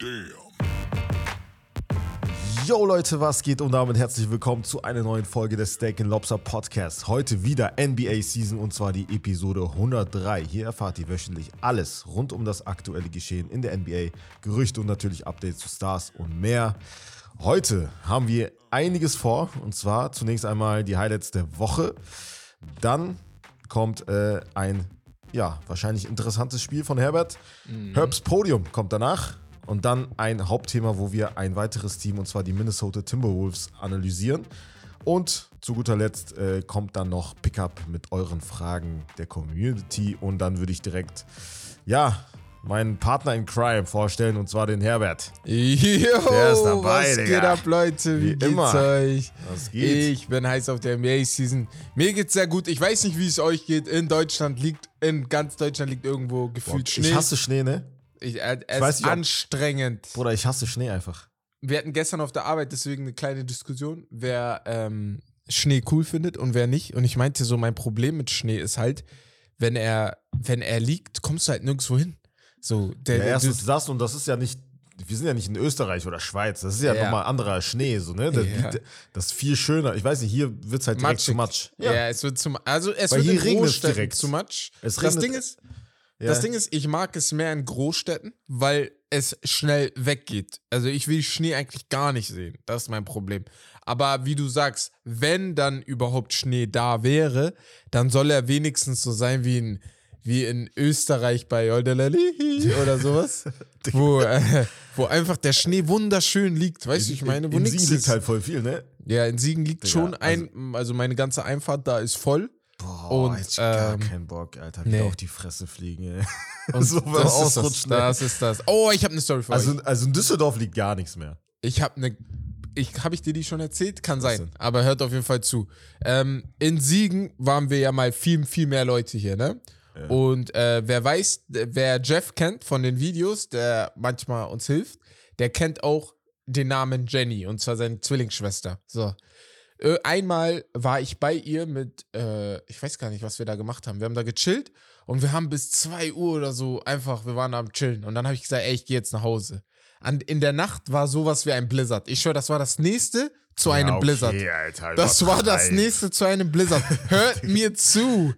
Damn. Yo Leute, was geht und damit herzlich willkommen zu einer neuen Folge des Steak Lobster Podcast. Heute wieder NBA Season und zwar die Episode 103. Hier erfahrt ihr wöchentlich alles rund um das aktuelle Geschehen in der NBA, Gerüchte und natürlich Updates zu Stars und mehr. Heute haben wir einiges vor und zwar zunächst einmal die Highlights der Woche. Dann kommt äh, ein ja, wahrscheinlich interessantes Spiel von Herbert. Herbs Podium kommt danach. Und dann ein Hauptthema, wo wir ein weiteres Team, und zwar die Minnesota Timberwolves, analysieren. Und zu guter Letzt äh, kommt dann noch Pickup mit euren Fragen der Community. Und dann würde ich direkt, ja, meinen Partner in Crime vorstellen, und zwar den Herbert. Yo, Der ist dabei, was Digga. geht ab, Leute? Wie, Wie geht's immer. euch? Was geht? Ich bin heiß auf der NBA-Season. Mir geht's sehr gut. Ich weiß nicht, wie es euch geht. In Deutschland liegt, in ganz Deutschland liegt irgendwo gefühlt Schnee. Ich hasse Schnee, ne? Ich, äh, es weiß ist nicht, ob- anstrengend. Bruder, ich hasse Schnee einfach. Wir hatten gestern auf der Arbeit deswegen eine kleine Diskussion, wer ähm, Schnee cool findet und wer nicht. Und ich meinte so, mein Problem mit Schnee ist halt, wenn er, wenn er liegt, kommst du halt nirgendwo hin. So, der, Ja, erstens das und das ist ja nicht, wir sind ja nicht in Österreich oder Schweiz, das ist ja, Ja. nochmal anderer Schnee, so, ne? Das, Ja. das ist viel schöner. Ich weiß nicht, hier wird es halt direkt zu Matsch. Ja. es wird zum, also es Weil wird hier in regnet es Großstädten direkt. zu Matsch. Es das regnet- Ding ist, Ja. das Ding ist, ich mag es mehr in Großstädten, weil es schnell weggeht. Also ich will Schnee eigentlich gar nicht sehen. Das ist mein Problem. Aber wie du sagst, wenn dann überhaupt Schnee da wäre, dann soll er wenigstens so sein wie in, wie in Österreich bei Oldelalihi oder sowas. wo, äh, wo einfach der Schnee wunderschön liegt. Weißt du, ich meine, wo in Siegen liegt halt voll viel, ne? Ja, in Siegen liegt Digga, schon ein, also meine ganze Einfahrt da ist voll. Boah, Und, jetzt gar ähm, keinen Bock, Alter. Wieder nee. auf die Fresse fliegen, ey. Und so das, ist das, das ist das. Oh, ich habe eine Story für Also, euch. also in Düsseldorf liegt gar nichts mehr. Ich habe eine. Ich, habe ich dir die schon erzählt? Kann sein. denn? Aber hört auf jeden Fall zu. Ähm, in Siegen waren wir ja mal viel, viel mehr Leute hier, ne? Und äh, wer weiß, wer Jeff kennt von den Videos, der manchmal uns hilft, der kennt auch den Namen Jenny und zwar seine Zwillingsschwester. So. Äh, einmal war ich bei ihr mit, äh, ich weiß gar nicht, was wir da gemacht haben. Wir haben da gechillt und wir haben bis 2 Uhr oder so einfach, wir waren am Chillen. Und dann habe ich gesagt, ey, ich gehe jetzt nach Hause. An, in der Nacht war sowas wie ein Blizzard. Ich schwöre, das war das nächste zu einem Ja, okay, Blizzard. Alter, Das war das nächste zu einem Blizzard. Hört mir zu.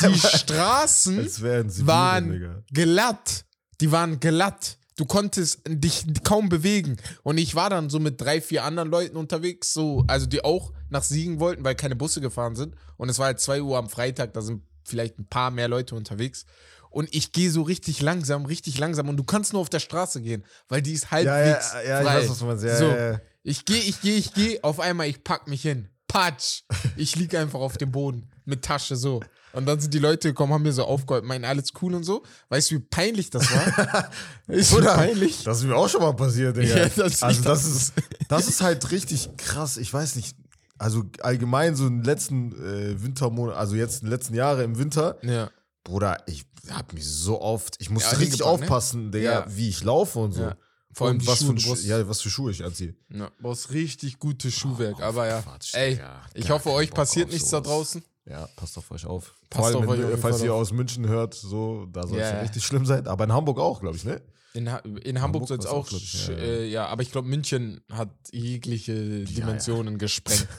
Die Straßen waren Digga. glatt. Die waren glatt. Du konntest dich kaum bewegen. Und ich war dann so mit drei, vier anderen Leuten unterwegs, so, also die auch nach Siegen wollten, weil keine Busse gefahren sind. Und es war halt 2 Uhr am Freitag, da sind vielleicht ein paar mehr Leute unterwegs. Und ich gehe so richtig langsam, richtig langsam. Und du kannst nur auf der Straße gehen, weil die ist Ja, halbwegs ja, ja, ich frei. weiß, was meinst. Ja, so, ja, ja. ich gehe, ich gehe, ich gehe. Auf einmal, ich pack mich hin. Patsch. Ich lieg einfach auf dem Boden mit Tasche so. Und dann sind die Leute gekommen, haben mir so aufgeholt, meinen alles cool und so. Weißt du, wie peinlich das war? ist so Bruder, peinlich. Das ist mir auch schon mal passiert, Digga. Ja, das- also das ist, das ist halt richtig krass. Ich weiß nicht, also allgemein so in den letzten äh, Wintermonaten, also jetzt in den letzten Jahren im Winter, Ja. Bruder, ich hab mich so oft, ich musste Ja, richtig ne? aufpassen, Digga, Ja. wie ich laufe und so. Ja. Vor allem was, Schuhe, für brauchst- ja, was für Schuhe ich anziehe. Ja, brauchst richtig gutes Schuhwerk. aber ja, Quatsch, ey, ich hoffe, euch Bock passiert nichts da draußen. Ja, passt auf euch auf. Passt Vor allem, auf euch wenn, jeden falls Fall ihr auf. aus München hört, so, da soll es Ja, ja ja. richtig schlimm sein. Aber in Hamburg auch, glaube ich, ne? In, ha in Hamburg Hamburg soll es auch, ich, ja, ja. äh, ja, aber ich glaube, München hat jegliche Dimensionen gesprengt.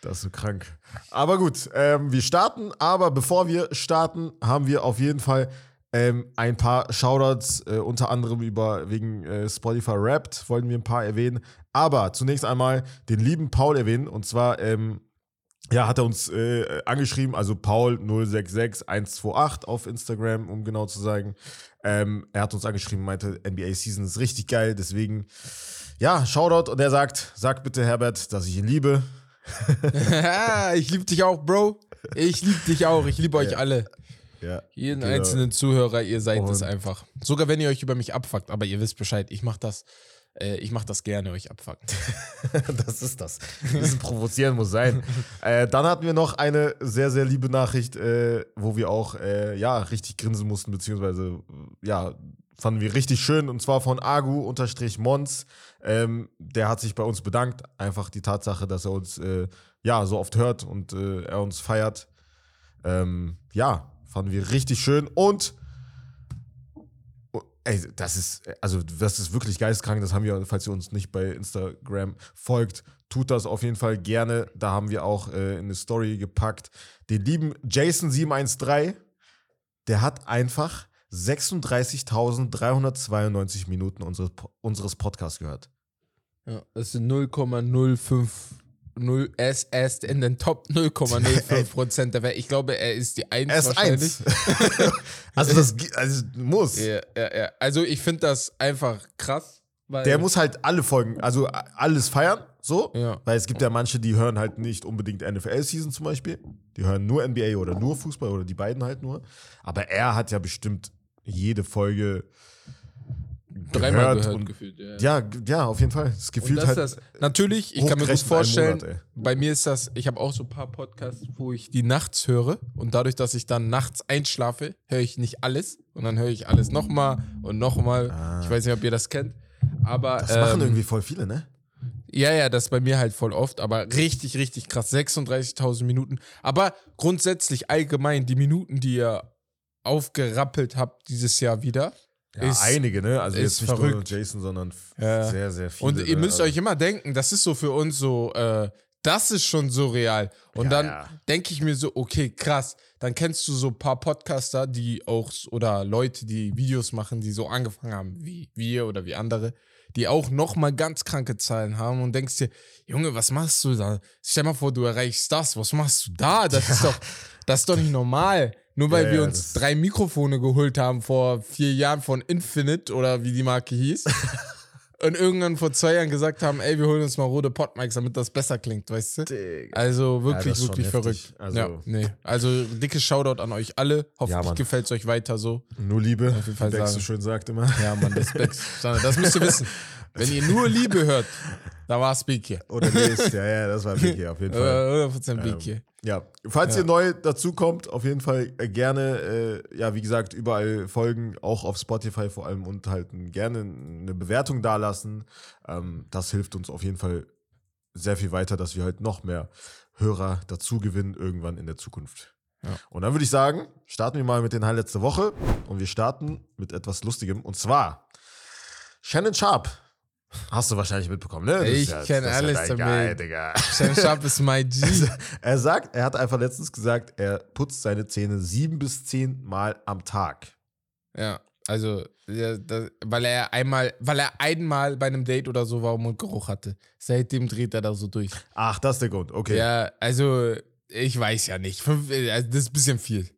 Das ist so krank. Aber gut, ähm, wir starten. Aber bevor wir starten, haben wir auf jeden Fall ähm, ein paar Shoutouts, äh, unter anderem über wegen äh, Spotify Wrapped, wollten wir ein paar erwähnen. Aber zunächst einmal den lieben Paul erwähnen. Und zwar, ähm, ja, hat er uns äh, angeschrieben, also Paul066128 auf Instagram, um genau zu sagen. Ähm, er hat uns angeschrieben, meinte, NBA Season ist richtig geil, deswegen, ja, Shoutout. Und er sagt, sag bitte Herbert, dass ich ihn liebe. ich liebe dich auch, Bro. Ich liebe dich auch. Ich liebe euch Ja. alle. Ja, Jeden genau. einzelnen Zuhörer, ihr seid es einfach. Sogar wenn ihr euch über mich abfuckt, aber ihr wisst Bescheid, ich mach das, äh, ich mach das gerne, euch abfucken. das ist das. Ein bisschen provozieren muss sein. äh, dann hatten wir noch eine sehr, sehr liebe Nachricht, äh, wo wir auch äh, ja, richtig grinsen mussten, beziehungsweise ja, fanden wir richtig schön. Und zwar von Agu-Mons. Ähm, der hat sich bei uns bedankt. Einfach die Tatsache, dass er uns äh, ja so oft hört und äh, er uns feiert. Ähm, ja, fanden wir richtig schön. Und ey, das ist, also das ist wirklich geistkrank. Das haben wir, falls ihr uns nicht bei Instagram folgt, tut das auf jeden Fall gerne. Da haben wir auch äh, in eine Story gepackt. Den lieben Jason713, der hat einfach 36.392 Minuten unseres, unseres Podcasts gehört. Ja, das sind 0,05 0, er ist, er ist in den Top 0,05 Prozent der Welt. Ich glaube, er ist die 1 Er ist wahrscheinlich. 1. also das also, muss. Ja, ja, ja. Also ich finde das einfach krass. Der muss halt alle Folgen, also alles feiern, so. Ja. Weil es gibt ja manche, die hören halt nicht unbedingt NFL-Season zum Beispiel. Die hören nur NBA oder nur Fußball oder die beiden halt nur. Aber er hat ja bestimmt jede Folge dreimal gehört und- gefühlt. Ja. Ja, ja, auf jeden Fall. Das das halt. das, natürlich, ich kann mir gut vorstellen, Monat, bei mir ist das, ich habe auch so ein paar Podcasts, wo ich die nachts höre und dadurch, dass ich dann nachts einschlafe, höre ich nicht alles und dann höre ich alles nochmal und nochmal. Ich weiß nicht, ob ihr das kennt, aber Ah. das machen ähm, irgendwie voll viele, ne? Ja, ja, das ist bei mir halt voll oft, aber richtig, richtig krass. 36.000 Minuten. Aber grundsätzlich allgemein die Minuten, die ihr aufgerappelt habt dieses Jahr wieder. Ja, ist, einige, ne? Also ist jetzt nicht nur verrückt. Jason, sondern Ja. sehr, sehr viele. und ihr ne? müsst Also- euch immer denken, das ist so für uns so, äh, das ist schon surreal. Und Ja, dann ja. denke ich mir so, okay, krass. Dann kennst du so ein paar Podcaster, die auch, oder Leute, die Videos machen, die so angefangen haben, wie wir oder wie andere, die auch nochmal ganz kranke Zahlen haben und denkst dir, Junge, was machst du da? Stell mal vor, du erreichst das. Was machst du da? Das ist doch, das ist doch nicht normal. Nur weil Ja, wir ja, uns das- drei Mikrofone geholt haben vor vier Jahren von Infinite oder wie die Marke hieß. und irgendwann vor zwei Jahren gesagt haben, ey, wir holen uns mal rote Podmics, damit das besser klingt, weißt du? Digga. Also Ja, wirklich, das schon wirklich heftig. verrückt. Also- ja, nee. Also dickes Shoutout an euch alle. Hoffentlich Mann. gefällt es euch weiter so. Nur Liebe, wie Dex so schön sagt immer. Ja, Mann, Respekt. das müsst ihr wissen. Wenn ihr nur Liebe hört, da war es hier. Oder lest, ja, ja, das war hier auf jeden Fall. Äh, 100% Big hier. Ja, falls ihr neu dazu kommt, auf jeden Fall äh, gerne, äh, ja, wie gesagt, überall folgen, auch auf Spotify vor allem und halt gerne eine Bewertung dalassen. Ähm, das hilft uns auf jeden Fall sehr viel weiter, dass wir halt noch mehr Hörer dazu gewinnen irgendwann in der Zukunft. Ja. Und dann würde ich sagen, starten wir mal mit den Highlights der Woche und wir starten mit etwas Lustigem und zwar Shannon Sharp. Hast du wahrscheinlich mitbekommen, ne? Ich kenn das ist alles dein damit. Digga. Sam Sharp ist my G. Er sagt, er hat einfach letztens gesagt, er putzt seine Zähne sieben bis zehn Mal am Tag. Ja, also, ja, das, weil er einmal, weil er einmal bei einem Date oder so war und Mundgeruch hatte. Seitdem dreht er da so durch. Ach, das ist der Grund. Okay. Ja, also, ich weiß ja nicht. Fünf, also das ist ein bisschen viel.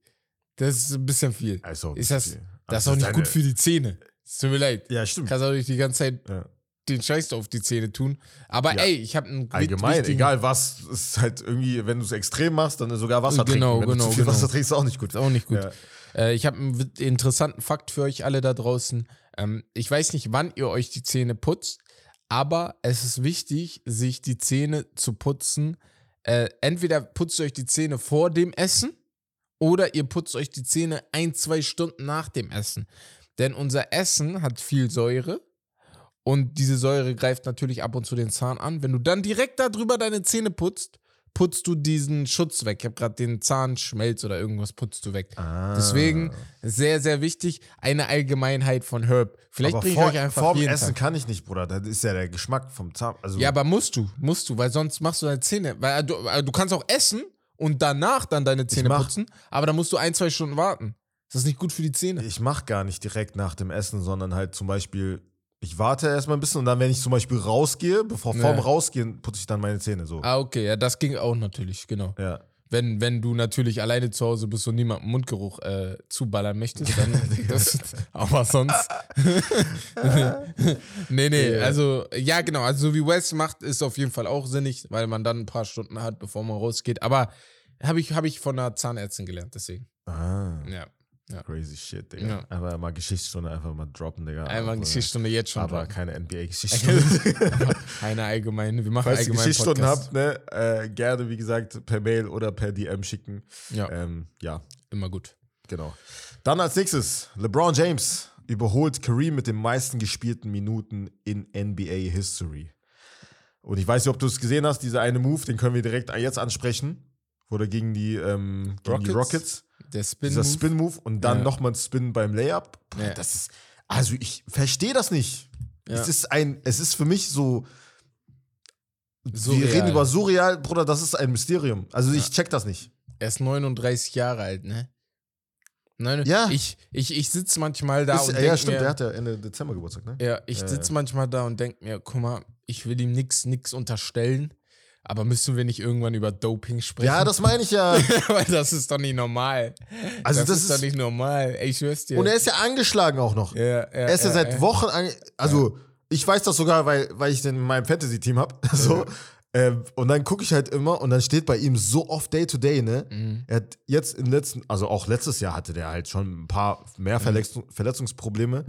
Das ist ein bisschen viel. Also, Ist das, okay. das ist Also, auch nicht gut für die Zähne. Es tut mir leid. Ja, stimmt. Kannst auch nicht die ganze Zeit Ja. Den Scheiß auf die Zähne tun. Aber Ja. ey, ich habe einen Allgemein, egal was, ist halt irgendwie, wenn du es extrem machst, dann ist sogar Wasser Genau, trinken. Wenn genau, du zu viel genau. Wasser trinkst, ist auch nicht gut. Ist auch nicht gut. Ja. Äh, ich habe einen interessanten Fakt für euch alle da draußen. Ähm, ich weiß nicht, wann ihr euch die Zähne putzt, aber es ist wichtig, sich die Zähne zu putzen. Äh, entweder putzt ihr euch die Zähne vor dem Essen oder ihr putzt euch die Zähne ein, zwei Stunden nach dem Essen. Denn unser Essen hat viel Säure und diese Säure greift natürlich ab und zu den Zahn an. Wenn du dann direkt darüber deine Zähne putzt, putzt du diesen Schutz weg. Ich habe gerade den Zahnschmelz oder irgendwas putzt du weg. Ah. Deswegen sehr, sehr wichtig, eine Allgemeinheit von Herb. Vielleicht bringe ich vor, euch einfach vorm jeden Essen Tag. kann ich nicht, Bruder. Das ist ja der Geschmack vom Zahn. Also, Ja, aber musst du, musst du, weil sonst machst du deine Zähne. Weil du, äh, du kannst auch essen und danach dann deine Zähne putzen, aber dann musst du ein, zwei Stunden warten. Das ist nicht gut für die Zähne. ich mache gar nicht direkt nach dem Essen, sondern halt zum Beispiel, ich warte erstmal ein bisschen und dann, wenn ich zum Beispiel rausgehe, bevor Ja. vorm Rausgehen, putze ich dann meine Zähne so. Ah, okay, ja, das ging auch natürlich, genau. Ja. Wenn, wenn du natürlich alleine zu Hause bist und niemandem Mundgeruch äh, zuballern möchtest, dann. das, aber sonst. nee, nee, also, ja, genau. Also, so wie Wes macht, ist auf jeden Fall auch sinnig, weil man dann ein paar Stunden hat, bevor man rausgeht. Aber habe ich, hab ich von einer Zahnärztin gelernt, deswegen. Ah. Ja. Crazy shit, Digga. Ja. Einfach mal Geschichtsstunde einfach mal droppen, Digga. Einmal Aber- Geschichtsstunde jetzt schon. Aber droppen. keine NBA-Geschichtsstunde. Keine allgemeine. Wir machen Falls allgemein Geschichtsstunden habt, ne, äh, gerne, wie gesagt, per Mail oder per DM schicken. Ja, Ähm, ja, immer gut. genau. Dann als nächstes, LeBron James überholt Kareem mit den meisten gespielten Minuten in NBA History. Und ich weiß nicht, ob du es gesehen hast, dieser eine Move, den können wir direkt jetzt ansprechen. Wurde gegen die, ähm, gegen die Rockets? Der Spin. Dieser Spin-Move und dann Ja. nochmal ein Spin beim Layup. Bruder, Ja. Das ist, Also ich verstehe das nicht. Ja. Es ist ein, es ist für mich so. Surreal. Wir reden über surreal, Bruder, das ist ein Mysterium. Also ich check das nicht. Er ist 39 Jahre alt, ne? Nein, Ja. Ich, ich, ich sitze manchmal da ist, und ja, stimmt, mir, der hat ja Ende Dezember Geburtstag, ne? Ja, ich Ja, sitze manchmal da und denke mir, guck mal, ich will ihm nix, nix unterstellen, aber müssen wir nicht irgendwann über Doping sprechen? Ja, das meine ich ja. Weil das ist doch nicht normal. Also das, das ist, ist- doch nicht normal. Ey, ich schwör's dir. Und er ist ja angeschlagen auch noch. ja, ja, Er ist ja, seit Wochen, ange also ich weiß das sogar, weil, weil ich den in meinem Fantasy-Team habe. So. Ähm, und dann gucke ich halt immer und dann steht bei ihm so oft Day-to-Day, ne? Mhm. Er hat jetzt im letzten, also auch letztes Jahr hatte der halt schon ein paar Mhm. mehr Verletzung, Verletzungsprobleme.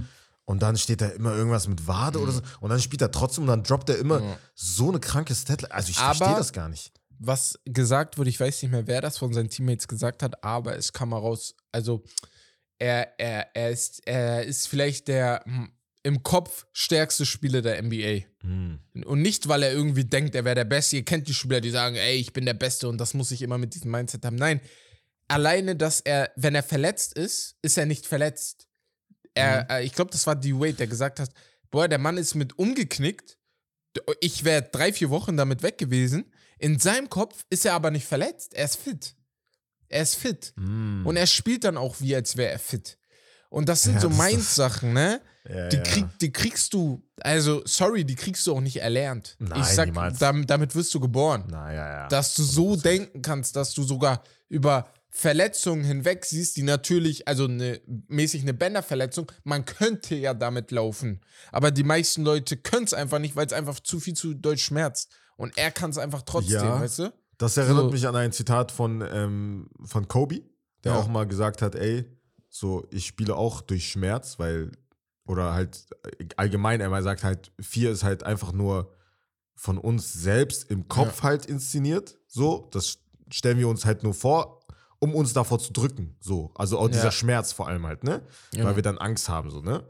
Und dann steht da immer irgendwas mit Wade oder so. Und dann spielt er trotzdem und dann droppt er immer Mhm. So eine kranke Statline. Also ich verstehe das gar nicht. was gesagt wurde, ich weiß nicht mehr, wer das von seinen Teammates gesagt hat, aber es kam mal raus, also er, er, er, ist, er ist vielleicht der hm, im Kopf stärkste Spieler der NBA. Hm. Und nicht, weil er irgendwie denkt, er wäre der Beste. Ihr kennt die Spieler, die sagen, ey, ich bin der Beste und das muss ich immer mit diesem Mindset haben. Nein, alleine, dass er, wenn er verletzt ist, ist er nicht verletzt. Er, äh, ich glaube, das war D. Wade, der gesagt hat, boah, der Mann ist mit umgeknickt. Ich wäre drei, vier Wochen damit weg gewesen. In seinem Kopf ist er aber nicht verletzt. Er ist fit. Er ist fit. Hm. Und er spielt dann auch wie, als wäre er fit. Und das sind Ja, so das Mind-Sachen, ne? Ja, Die, krieg, die kriegst du, also sorry, die kriegst du auch nicht erlernt. Nein, ich sag, damit, damit wirst du geboren. Na, ja, ja. Dass du so denken kannst, dass du sogar über Verletzungen hinweg siehst, die natürlich, also eine, mäßig eine Bänderverletzung, man könnte ja damit laufen. Aber die meisten Leute können es einfach nicht, weil es einfach zu viel zu doll schmerzt. Und er kann es einfach trotzdem, Ja. weißt du? Das erinnert So. mich an ein Zitat von, ähm, von Kobe, der Ja. auch mal gesagt hat, ey, so, ich spiele auch durch Schmerz, weil, oder halt äh, allgemein, er mal sagt halt, vier ist halt einfach nur von uns selbst im Kopf halt inszeniert, so, das stellen wir uns halt nur vor, um uns davor zu drücken, so, also auch dieser Ja. Schmerz vor allem halt, ne, Ja. weil wir dann Angst haben, so, ne.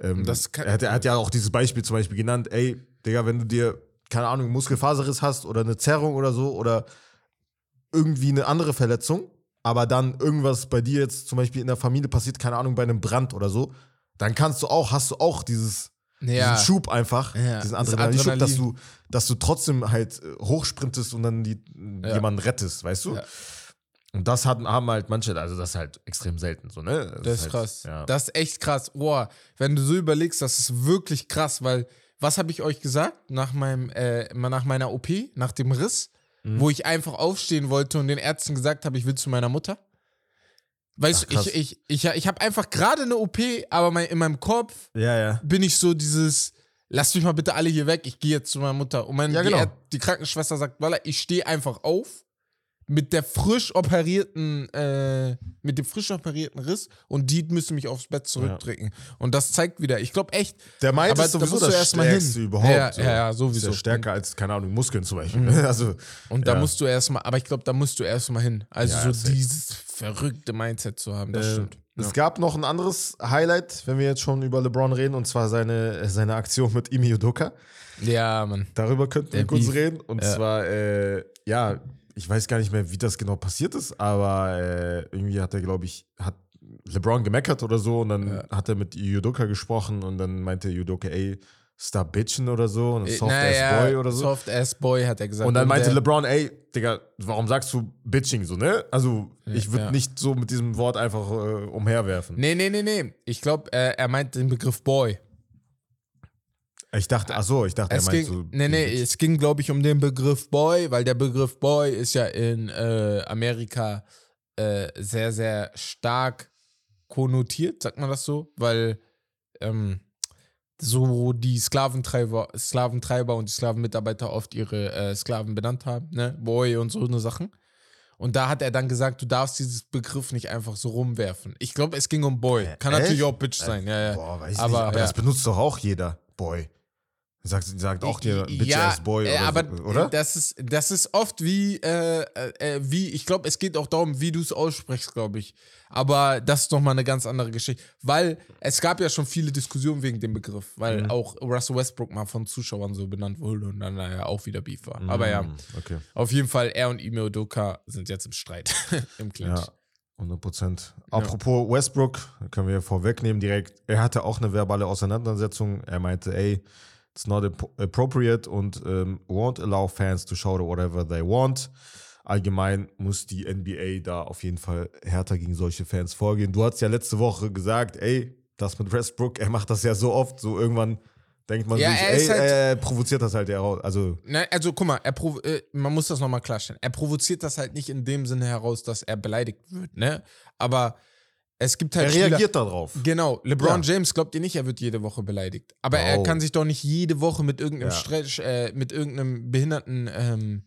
Ähm, Das kann- er, hat, er hat ja auch dieses Beispiel zum Beispiel genannt, ey, Digga, wenn du dir, keine Ahnung, Muskelfaserriss hast oder eine Zerrung oder so oder irgendwie eine andere Verletzung, aber dann irgendwas bei dir jetzt zum Beispiel in der Familie passiert, keine Ahnung, bei einem Brand oder so, dann kannst du auch, hast du auch dieses, Ja. diesen Schub einfach, Ja, diesen das Adrenalinschub, dass Adrenalin. du, dass du trotzdem halt äh, hochsprintest und dann die, Ja. jemanden rettest, weißt du? Und das hatten, haben halt manche, also das ist halt extrem selten so, ne? Das ist halt, krass. Ja. Das ist echt krass. Boah, wenn du so überlegst, das ist wirklich krass, weil was habe ich euch gesagt nach meinem äh, nach meiner OP, nach dem Riss, Mhm. wo ich einfach aufstehen wollte und den Ärzten gesagt habe, ich will zu meiner Mutter? Weißt Ach, du, ich ich ich, ich habe einfach gerade eine OP, aber mein, in meinem Kopf ja, ja. bin ich so dieses Lasst mich mal bitte alle hier weg, ich gehe jetzt zu meiner Mutter. Und mein, Ja, die, genau. Är- die Krankenschwester sagt, Walla, ich stehe einfach auf mit der frisch operierten, äh, mit dem frisch operierten Riss und die müssen mich aufs Bett zurückdrücken. Und das zeigt wieder, ich glaube echt, Der meint Aber ist sowieso musst du das mal hin. Stärkste überhaupt. Ja, ja, ja, Ist sowieso. ja stärker als, keine Ahnung, Muskeln zum Beispiel. Mhm. Also, und da Ja. musst du erstmal, aber ich glaube, da musst du erstmal hin. Also Ja, so dieses verrückte Mindset zu haben, das Äh, stimmt. Es Ja. gab noch ein anderes Highlight, wenn wir jetzt schon über LeBron reden, und zwar seine, seine Aktion mit Imi Udoka. ja, Mann. Darüber könnten wir kurz reden. Und Ja. zwar, äh, ja, ich weiß gar nicht mehr, wie das genau passiert ist, aber äh, irgendwie hat er, glaube ich, hat LeBron gemeckert oder so und dann Ja. hat er mit Udoka gesprochen und dann meinte Udoka, ey, stop bitchen oder so und Äh, soft naja, ass boy oder so. Soft ass boy hat er gesagt. Und dann meinte LeBron, ey, Digga, warum sagst du bitching so, ne? Also, ich würde ja. nicht so mit diesem Wort einfach äh, umherwerfen. Nee, nee, nee, nee. Ich glaube, äh, er meint den Begriff Boy. Ich dachte, ach so, ich dachte, Es er meint ging, so. nee, nee, es ging, glaube ich, um den Begriff Boy, weil der Begriff Boy ist ja in äh, Amerika äh, sehr, sehr stark konnotiert, sagt man das so? Weil ähm, so die Sklaventreiber, Sklaventreiber und die Sklavenmitarbeiter oft ihre äh, Sklaven benannt haben, ne? Boy und so eine Sachen. Und da hat er dann gesagt, du darfst dieses Begriff nicht einfach so rumwerfen. Ich glaube, es ging um Boy. Äh, Kann echt? natürlich auch Bitch sein, ja, ja. Boah, weiß ich aber, nicht, aber ja. das benutzt doch auch jeder, Boy. Sagt, sagt auch dir Bitch ja, ass Boy äh, oder aber so, oder? Das ist, das ist oft wie, äh, äh, wie ich glaube, es geht auch darum, wie du es aussprichst, glaube ich. Aber das ist nochmal eine ganz andere Geschichte. Weil es gab ja schon viele Diskussionen wegen dem Begriff, weil Mhm. auch Russell Westbrook mal von Zuschauern so benannt wurde und dann naja auch wieder Beef war. Aber ja, Mm, Okay. auf jeden Fall, er und Ime Udoka sind jetzt im Streit, im Clinch. Ja. 100 Prozent. Apropos Westbrook, können wir vorwegnehmen direkt. Er hatte auch eine verbale Auseinandersetzung. Er meinte, ey, it's not appropriate und um, won't allow fans to show whatever they want. Allgemein muss die NBA da auf jeden Fall härter gegen solche Fans vorgehen. Du hast ja letzte Woche gesagt, ey, das mit Westbrook, er macht das ja so oft, so irgendwann denkt man Ja, sich, er ey, halt- er provoziert das halt ja raus. Also, Nein, also guck mal, er äh, man muss das nochmal klarstellen. Er provoziert das halt nicht in dem Sinne heraus, dass er beleidigt wird, ne? Aber es gibt halt er Spieler- reagiert darauf. Genau, LeBron Ja. James glaubt ihr nicht, er wird jede Woche beleidigt. Aber er Oh. kann sich doch nicht jede Woche mit irgendeinem Ja. Stress, äh, mit irgendeinem behinderten ähm,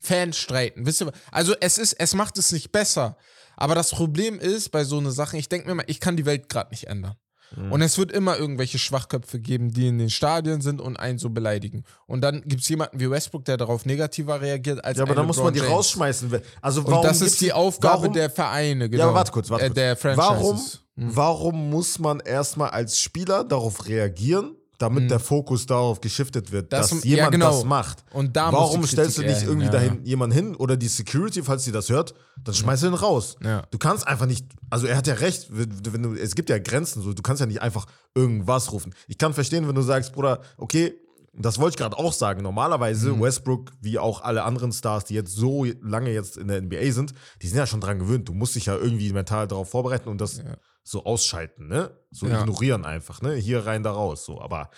Fan streiten. Wisst ihr, also es ist, es macht es nicht besser. Aber das Problem ist bei so einer Sache, ich denke mir mal, ich kann die Welt gerade nicht ändern. Mhm. Und es wird immer irgendwelche Schwachköpfe geben, die in den Stadien sind und einen so beleidigen. Und dann gibt es jemanden wie Westbrook, der darauf negativer reagiert als Ja, aber dann muss man die James. rausschmeißen. Also, Und warum das gibt's ist die Aufgabe warum, der Vereine, genau. Ja, aber warte kurz, warte äh, kurz. Der Franchises. Warum, Hm. warum muss man erstmal als Spieler darauf reagieren, damit der Fokus darauf geschiftet wird. Das- dass ja, jemand genau. das macht? Und da Warum stellst du nicht irgendwie hin, dahin jemanden hin oder die Security, falls sie das hört, dann schmeiß ihn raus. Ja. Du kannst einfach nicht, also er hat ja recht, wenn du, es gibt ja Grenzen, so, du kannst ja nicht einfach irgendwas rufen. Ich kann verstehen, wenn du sagst, Bruder, okay, das wollte ich gerade auch sagen. Normalerweise Mhm. Westbrook, wie auch alle anderen Stars, die jetzt so lange jetzt in der NBA sind, die sind ja schon dran gewöhnt. Du musst dich ja irgendwie mental darauf vorbereiten und das so ausschalten, ne? So Ja. ignorieren einfach, ne? Hier rein, da raus. So, aber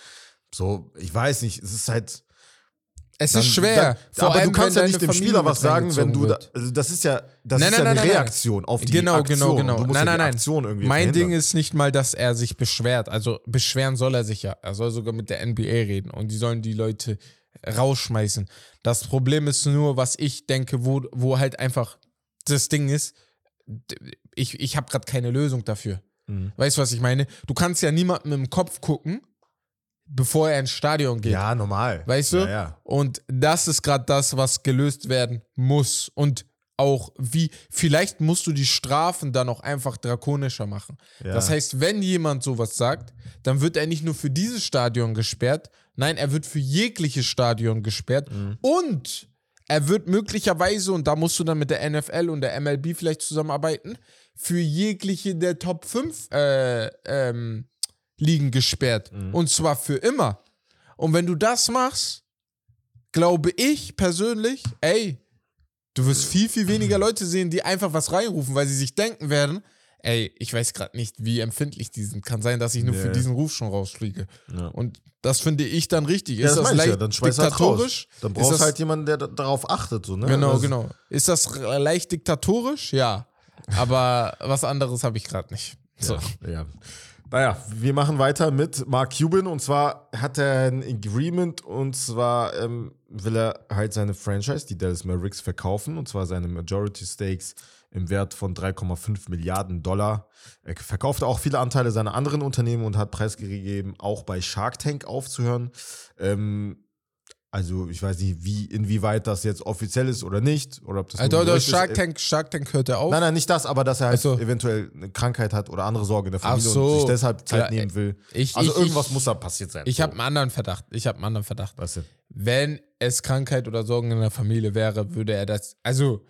so, ich weiß nicht, es ist halt. Es dann- ist schwer. Dann, vor aber du kannst ja nicht dem Familie Spieler was sagen, wenn du da, also das ist ja, das Nein, ist nein, ja eine nein, Reaktion auf die genau, Aktion. genau, genau. Musst Nein, ja nein, nein. Mein Ding ist nicht mal, dass er sich beschwert. Also beschweren soll er sich ja. Er soll sogar mit der NBA reden und die sollen die Leute rausschmeißen. Das Problem ist nur, was ich denke, wo, wo halt einfach das Ding ist, ich, ich habe gerade keine Lösung dafür. Mhm. Weißt du, was ich meine? Du kannst ja niemandem im Kopf gucken, bevor er ins Stadion geht. Ja, normal. Weißt du? Ja, ja. Und das ist gerade das, was gelöst werden muss. Und auch wie, vielleicht musst du die Strafen dann auch einfach drakonischer machen. Ja. Das heißt, wenn jemand sowas sagt, dann wird er nicht nur für dieses Stadion gesperrt, nein, er wird für jegliches Stadion gesperrt Mhm. und er wird möglicherweise, und da musst du dann mit der NFL und der MLB vielleicht zusammenarbeiten, für jegliche der Top 5 äh, ähm, Ligen gesperrt. Mhm. Und zwar für immer. Und wenn du das machst, glaube ich persönlich, ey, du wirst viel, viel weniger Leute sehen, die einfach was reinrufen, weil sie sich denken werden, ey, ich weiß gerade nicht, wie empfindlich die sind. Kann sein, dass ich nur für Nee. diesen Ruf schon rausfliege. Ja. Und das finde ich dann richtig. Ja, ist das, ich leicht ja. Dann halt diktatorisch? raus. Dann brauchst das- du halt jemanden, der da- darauf achtet. So, ne? Genau, Das- genau. Ist das r- leicht diktatorisch? Ja. Aber was anderes habe ich gerade nicht. So. Ja. Naja, wir machen weiter mit Mark Cuban und zwar hat er ein Agreement und zwar ähm, will er halt seine Franchise, die Dallas Mavericks, verkaufen und zwar seine Majority Stakes im Wert von 3,5 Milliarden Dollar. Er verkaufte auch viele Anteile seiner anderen Unternehmen und hat preisgegeben, auch bei Shark Tank aufzuhören. Ähm, also ich weiß nicht, wie, inwieweit das jetzt offiziell ist oder nicht. Oder ob das Also, ist. Shark Tank, Shark Tank hört er auf. Nein, nein, nicht das, aber dass er halt Ach so. eventuell eine Krankheit hat oder andere Sorgen in der Familie so. und sich deshalb Zeit Ja, nehmen will. ich- also ich- irgendwas ich- muss da passiert sein. Ich So. habe einen anderen Verdacht. Ich habe einen anderen Verdacht. Was denn? Wenn es Krankheit oder Sorgen in der Familie wäre, würde er das. Also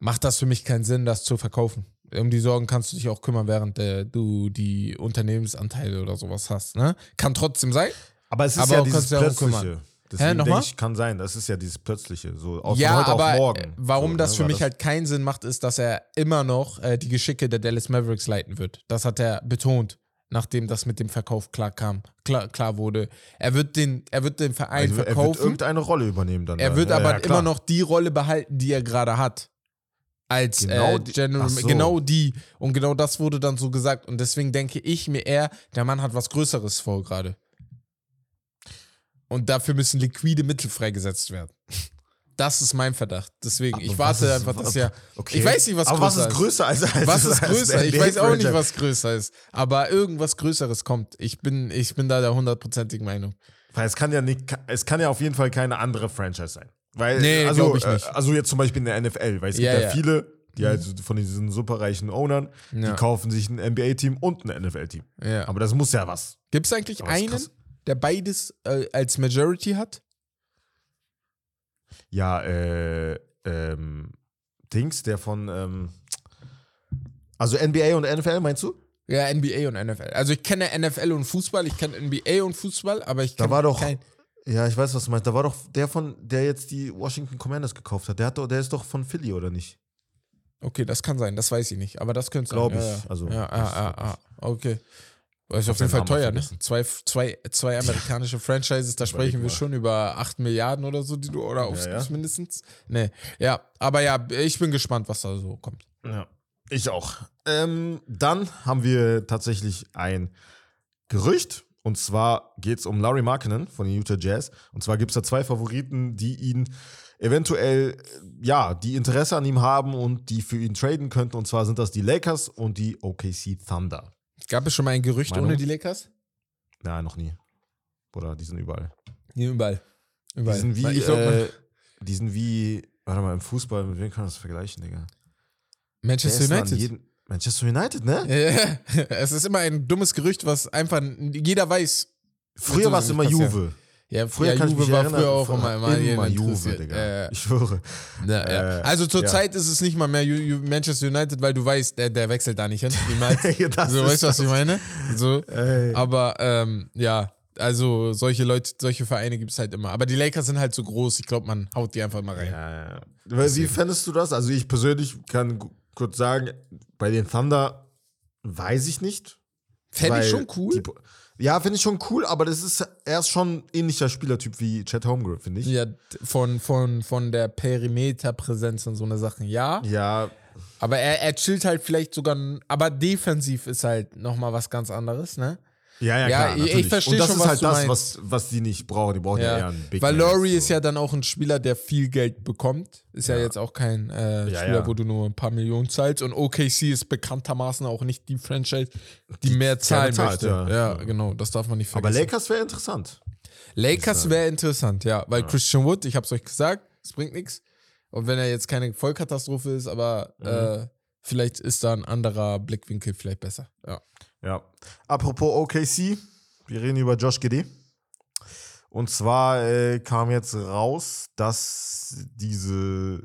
macht das für mich keinen Sinn, das zu verkaufen. Um die Sorgen kannst du dich auch kümmern, während äh, du die Unternehmensanteile oder sowas hast. Ne? Kann trotzdem sein. Aber es ist Aber ja auch dieses plötzliche. Deswegen nochmal? denke ich, kann sein. Das ist ja dieses plötzliche. So aus ja, heute aber auf morgen. äh, warum so, das ne, für mich halt keinen Sinn macht, ist, dass er immer noch äh, die Geschicke der Dallas Mavericks leiten wird. Das hat er betont, nachdem das mit dem Verkauf klar kam, klar, klar wurde. Er wird den, er wird den Verein also, er wird verkaufen. irgendeine Rolle übernehmen dann. Er wird ja, aber ja, immer noch die Rolle behalten, die er gerade hat. Als Genau äh, die- General, ach so. genau die. Und genau das wurde dann so gesagt. Und deswegen denke ich mir eher, der Mann hat was Größeres vor gerade. Und dafür müssen liquide Mittel freigesetzt werden. Das ist mein Verdacht. Deswegen, ich Aber warte was ist- einfach, dass was- ja. Okay. Ich weiß nicht, was aber größer was ist größer als, als Was ist als größer? der Ich weiß auch nicht, was größer ist. Aber irgendwas Größeres kommt. Ich bin, ich bin da der hundertprozentigen Meinung. Weil es kann ja nicht, es kann ja auf jeden Fall keine andere Franchise sein. Weil, Nee, also, ich nicht. äh, also jetzt zum Beispiel in der NFL, weil es gibt Ja, ja, ja. Mhm. viele, die halt von diesen superreichen Ownern, Ja. die kaufen sich ein NBA-Team und ein NFL-Team. Ja. Aber das muss ja was. Gibt es eigentlich einen, krass. der beides äh, als Majority hat? Ja, äh, ähm, Dings, der von, ähm, Also NBA und NFL, meinst du? Ja, NBA und NFL. Also ich kenne NFL und Fußball, ich kenne NBA und Fußball, aber ich Da kenne war doch, kein. Ja, ich weiß, was du meinst. Da war doch der von, der jetzt die Washington Commanders gekauft hat. Der, hat doch, der ist doch von Philly, oder nicht? Okay, das kann sein, das weiß ich nicht, aber das könnte sein. Glaub ja, ich, Ja, also, ja, das- ja, ja, ja, okay. Das ist auf jeden Fall teuer, ne? Zwei, zwei, zwei amerikanische Franchises, da sprechen wir mal. schon über 8 Milliarden oder so, die du, oder aufs ja. mindestens. Nee, ja, aber ja, ich bin gespannt, was da so kommt. Ja. Ich auch. Ähm, dann haben wir tatsächlich ein Gerücht. Und zwar geht es um Larry Markkinen von den Utah Jazz. Und zwar gibt es da zwei Favoriten, die ihn eventuell, äh, ja, die Interesse an ihm haben und die für ihn traden könnten. Und zwar sind das die Lakers und die OKC Thunder. Gab es schon mal ein Gerücht Meinung? ohne die Lakers? Nein, noch nie. Oder die sind überall. Nee, überall. Überall. Die sind wie, äh, die sind wie, warte mal, im Fußball, mit wem kann man das vergleichen, Digga? Manchester United. Manchester United, ne? Ja, es ist immer ein dummes Gerücht, was einfach jeder weiß. Früher war es immer passieren. Juve. Ja, Früher ja, kann ich Juve war früher auch immer, immer, immer Juve. Digga. Äh, ich schwöre. Ja, ja. Äh, also ja. zurzeit ist es nicht mal mehr Manchester United, weil du weißt, der, der wechselt da nicht hin. Niemals. So, weißt du, was ich meine? So. Ey. Aber ähm, ja, also solche Leute, solche Vereine gibt es halt immer. Aber die Lakers sind halt so groß, ich glaube, man haut die einfach mal rein. Ja, ja. Wie fändest du das? Also ich persönlich kann kurz sagen, bei den Thunder weiß ich nicht. Fände ich schon cool. Die, ja, finde ich schon cool, aber das ist, er ist schon ein ähnlicher Spielertyp wie Chet Holmgren, finde ich. ja, von, von, von der Perimeterpräsenz und so eine Sachen, ja. Ja, Aber er, er chillt halt vielleicht sogar, aber defensiv ist halt nochmal was ganz anderes, ne? Ja, ja, Ja, klar. ich- ich natürlich. versteh Und das schon, ist was halt du das, meinst. was, was die nicht brauchen. Die brauchen ja, eher Ja, einen Big weil Laurie so. ist ja dann auch ein Spieler, der viel Geld bekommt. Ist ja, Ja. jetzt auch kein äh, Ja, Spieler, ja. wo du nur ein paar Millionen zahlst. Und OKC ist bekanntermaßen auch nicht die Franchise, die, mehr zahlen zahlt, möchte. ja. Ja. genau, das darf man nicht Aber vergessen. Lakers wäre interessant. Lakers wäre interessant, ja. Weil Christian Wood, ich hab's euch gesagt, es bringt nichts. Und wenn er jetzt keine Vollkatastrophe ist, aber Mhm. äh, vielleicht ist da ein anderer Blickwinkel vielleicht besser. Ja. Ja. Apropos OKC, wir reden über Josh Giddy. Und zwar äh, kam jetzt raus, dass diese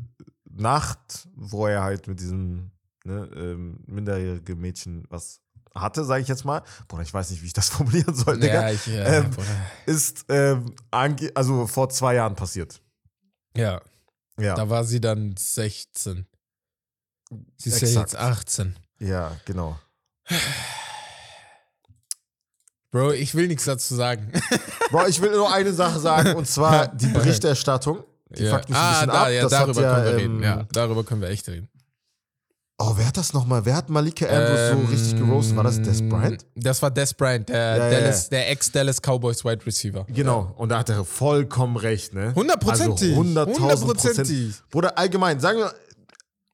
Nacht, wo er halt mit diesem ne, ähm, minderjährigen Mädchen was hatte, sage ich jetzt mal, Bruder, ich weiß nicht, wie ich das formulieren soll, Digga, Ja, ich, ja, Ähm, ist ähm, ange also vor zwei Jahren passiert. ja. Ja, Da war sie dann 16. Sie ist ja Exakt. jetzt 18. ja, genau. Bro, ich will nichts dazu sagen. Bro, ich will nur eine Sache sagen, und zwar die Berichterstattung. Die ja. fuckt mich ein ah, bisschen da, ab. ja, Das darüber ja, können wir ähm, reden. Ja, darüber können wir echt reden. Oh, wer hat das nochmal? Wer hat Malika Andrews so richtig geroastet? War das Des Bryant? Ähm, Das war Des Bryant, der, Ja, ja, Dallas, der Ex-Dallas Cowboys Wide Receiver. Genau. Und da hat er vollkommen recht, ne? Hundertprozentig. Also 100.000 Prozent. Hundertprozentig. Bruder, allgemein, sagen wir,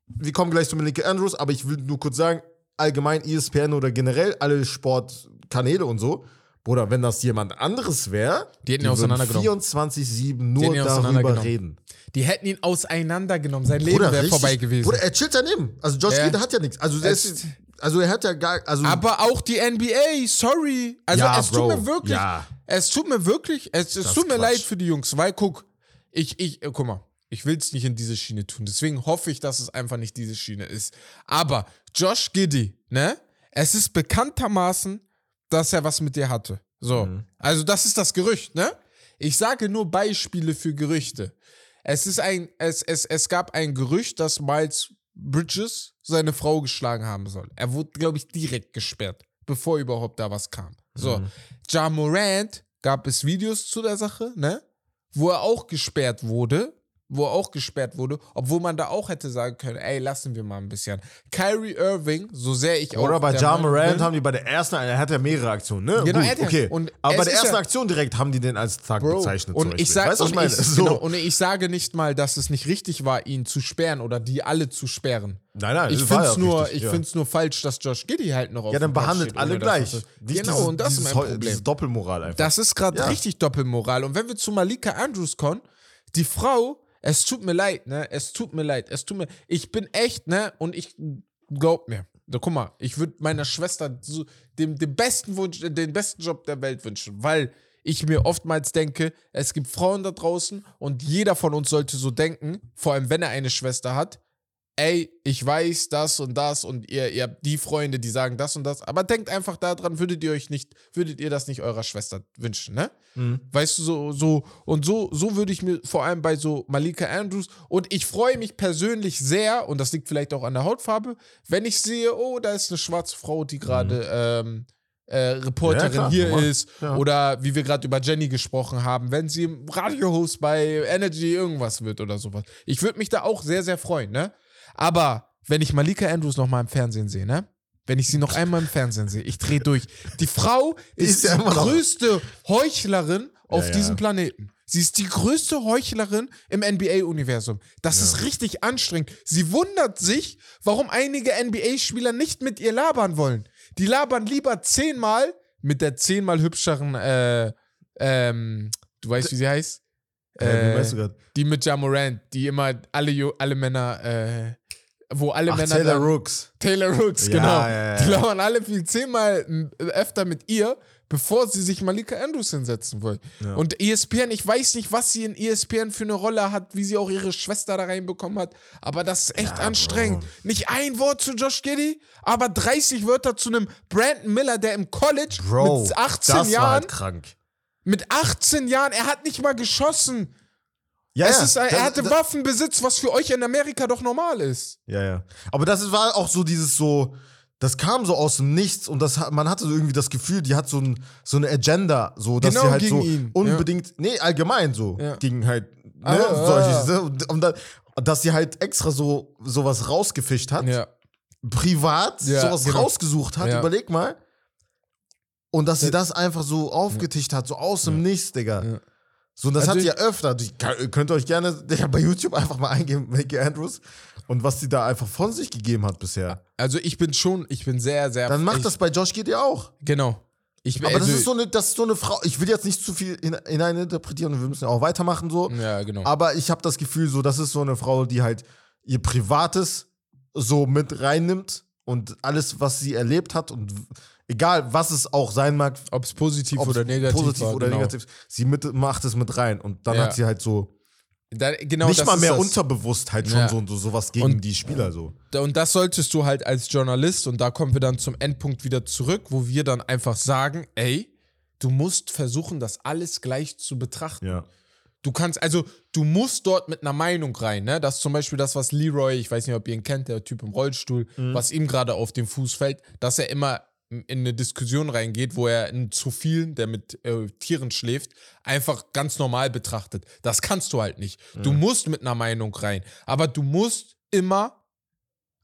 wir kommen gleich zu Malika Andrews, aber ich will nur kurz sagen, allgemein ESPN oder generell alle Sportkanäle und so, Bruder, wenn das jemand anderes wäre, Die hätten ihn auseinandergenommen. 24-7 Die nur darüber reden. Die hätten ihn auseinandergenommen. Sein Leben Bruder, wäre richtig- vorbei gewesen. Bruder, er chillt daneben. Also Josh Ja. Hat ja nichts. Also, ist, also er hat ja gar, also Aber auch die NBA, sorry. Also Ja, es tut Bro, mir wirklich, ja. es tut mir wirklich, es, es tut mir Quatsch. leid für die Jungs, weil guck, ich, ich, äh, guck mal, ich will es nicht in diese Schiene tun. Deswegen hoffe ich, dass es einfach nicht diese Schiene ist. Aber Josh Giddy, ne? Es ist bekanntermaßen, dass er was mit dir hatte. So. Mhm. Also, das ist das Gerücht, ne? Ich sage nur Beispiele für Gerüchte. Es ist ein, es, es, es gab ein Gerücht, dass Miles Bridges seine Frau geschlagen haben soll. Er wurde, glaube ich, direkt gesperrt, bevor überhaupt da was kam. So. Mhm. Ja Morant gab es Videos zu der Sache, ne? Wo er auch gesperrt wurde. Wo er auch gesperrt wurde, obwohl man da auch hätte sagen können, ey, lassen wir mal ein bisschen. Kyrie Irving, so sehr ich auch. Oder bei Ja Morant haben die bei der ersten, er hat ja mehrere Aktionen, ne? Genau, Gut, okay. und Aber bei der ersten ja- Aktion direkt haben die den als Thug Bro, bezeichnet. und ich sag, weißt und ich so. genau, und ich sage nicht mal, dass es nicht richtig war, ihn zu sperren oder die alle zu sperren. nein, nein, Ich das finde es nur, richtig, ich ja. nur falsch, dass Josh Giddy halt noch auf Ja, dann behandelt steht, alle gleich. Nicht Genau, dieses, und das ist mein Problem. Dieses Doppelmoral einfach. Das ist gerade Ja. richtig Doppelmoral. Und wenn wir zu Malika Andrews kommen, die Frau, es tut mir leid, ne? Es tut mir leid. Es tut mir. Ich bin echt, ne? Und ich glaub mir. So, guck mal, ich würde meiner Schwester so, dem, dem besten Wunsch, den besten Job der Welt wünschen, weil ich mir oftmals denke, es gibt Frauen da draußen und jeder von uns sollte so denken, vor allem wenn er eine Schwester hat. Ey, ich weiß das und das und ihr, ihr habt die Freunde, die sagen das und das, aber denkt einfach daran, würdet ihr euch nicht, würdet ihr das nicht eurer Schwester wünschen, ne? Mhm. Weißt du, so, so, und so, so würde ich mir vor allem bei so Malika Andrews, und ich freue mich persönlich sehr, und das liegt vielleicht auch an der Hautfarbe, wenn ich sehe, oh, da ist eine schwarze Frau, die gerade ähm, äh, Reporterin Mhm. Ja, klar, hier normal. ist, Ja. oder wie wir gerade über Jenny gesprochen haben, wenn sie im Radiohost bei Energy irgendwas wird oder sowas. Ich würde mich da auch sehr, sehr freuen, ne? Aber wenn ich Malika Andrews noch mal im Fernsehen sehe, ne? Wenn ich sie noch einmal im Fernsehen sehe, ich drehe durch. Die Frau ist, ist ja die größte Heuchlerin auf ja. diesem Planeten. Sie ist die größte Heuchlerin im NBA-Universum. Das ist richtig anstrengend. Sie wundert sich, warum einige NBA-Spieler nicht mit ihr labern wollen. Die labern lieber zehnmal mit der zehnmal hübscheren, äh, ähm, du weißt, wie sie heißt? Äh, du grad? Die mit Jamorant, die immer alle, alle Männer, äh, wo alle Ach, Männer. Taylor dann- Rooks. Taylor Rooks, Ja, genau. ja. Die labern alle viel zehnmal öfter mit ihr, bevor sie sich Malika Andrews hinsetzen wollen. Und ESPN, ich weiß nicht, was sie in ESPN für eine Rolle hat, wie sie auch ihre Schwester da reinbekommen hat, aber das ist echt anstrengend. Bro. Nicht ein Wort zu Josh Giddy, aber 30 Wörter zu einem Brandon Miller, der im College Bro, mit 18 das war Jahren, halt krank. mit 18 Jahren, er hat nicht mal geschossen. Ja, es ja, ist, er das- hatte das- Waffenbesitz, was für euch in Amerika doch normal ist. Ja, ja. Aber das war auch so dieses so, das kam so aus dem Nichts und das, hat- man hatte so irgendwie das Gefühl, die hat so, ein, so eine Agenda, so, dass Genau, sie halt gegen so ihn, unbedingt, nee, allgemein so, Ja. gegen halt, ne, Ah, solche, ah. und, und da, dass sie halt extra so sowas rausgefischt hat, Ja. privat Ja, sowas genau. rausgesucht hat, Ja. überleg mal. Und dass sie das einfach so aufgetischt hat, so aus dem Nichts, Digga. So, und das Also hat sie ja öfter. Kann- könnt ihr euch gerne bei YouTube einfach mal eingeben, Maggie Andrews. Und was sie da einfach von sich gegeben hat bisher. Also ich bin schon, ich bin sehr, sehr. Dann macht ich, das bei Josh Giddy auch. Genau. Ich, Aber das also- ist so eine, das ist so eine Frau. Ich will jetzt nicht zu viel hin- hineininterpretieren wir müssen ja auch weitermachen so. Ja, genau. Aber ich habe das Gefühl, so, das ist so eine Frau, die halt ihr Privates so mit reinnimmt und alles, was sie erlebt hat und egal, was es auch sein mag, Ob es positiv ob's oder negativ positiv war, oder genau. negativ, sie mit, macht es mit rein und dann Ja. hat sie halt so Da, genau nicht mal mehr das. unterbewusst halt schon Ja. so, so sowas gegen Und- die Spieler so. Und das solltest du halt als Journalist, und da kommen wir dann zum Endpunkt wieder zurück, wo wir dann einfach sagen, ey, du musst versuchen, das alles gleich zu betrachten. Ja. Du kannst, also du musst dort mit einer Meinung rein, ne? Das ist zum Beispiel das, was Leroy, ich weiß nicht, ob ihr ihn kennt, der Typ im Rollstuhl, Mhm. was ihm gerade auf den Fuß fällt, dass er immer in eine Diskussion reingeht, wo er einen zu vielen, der mit äh, Tieren schläft, einfach ganz normal betrachtet. Das kannst du halt nicht. Mhm. Du musst mit einer Meinung rein. Aber du musst immer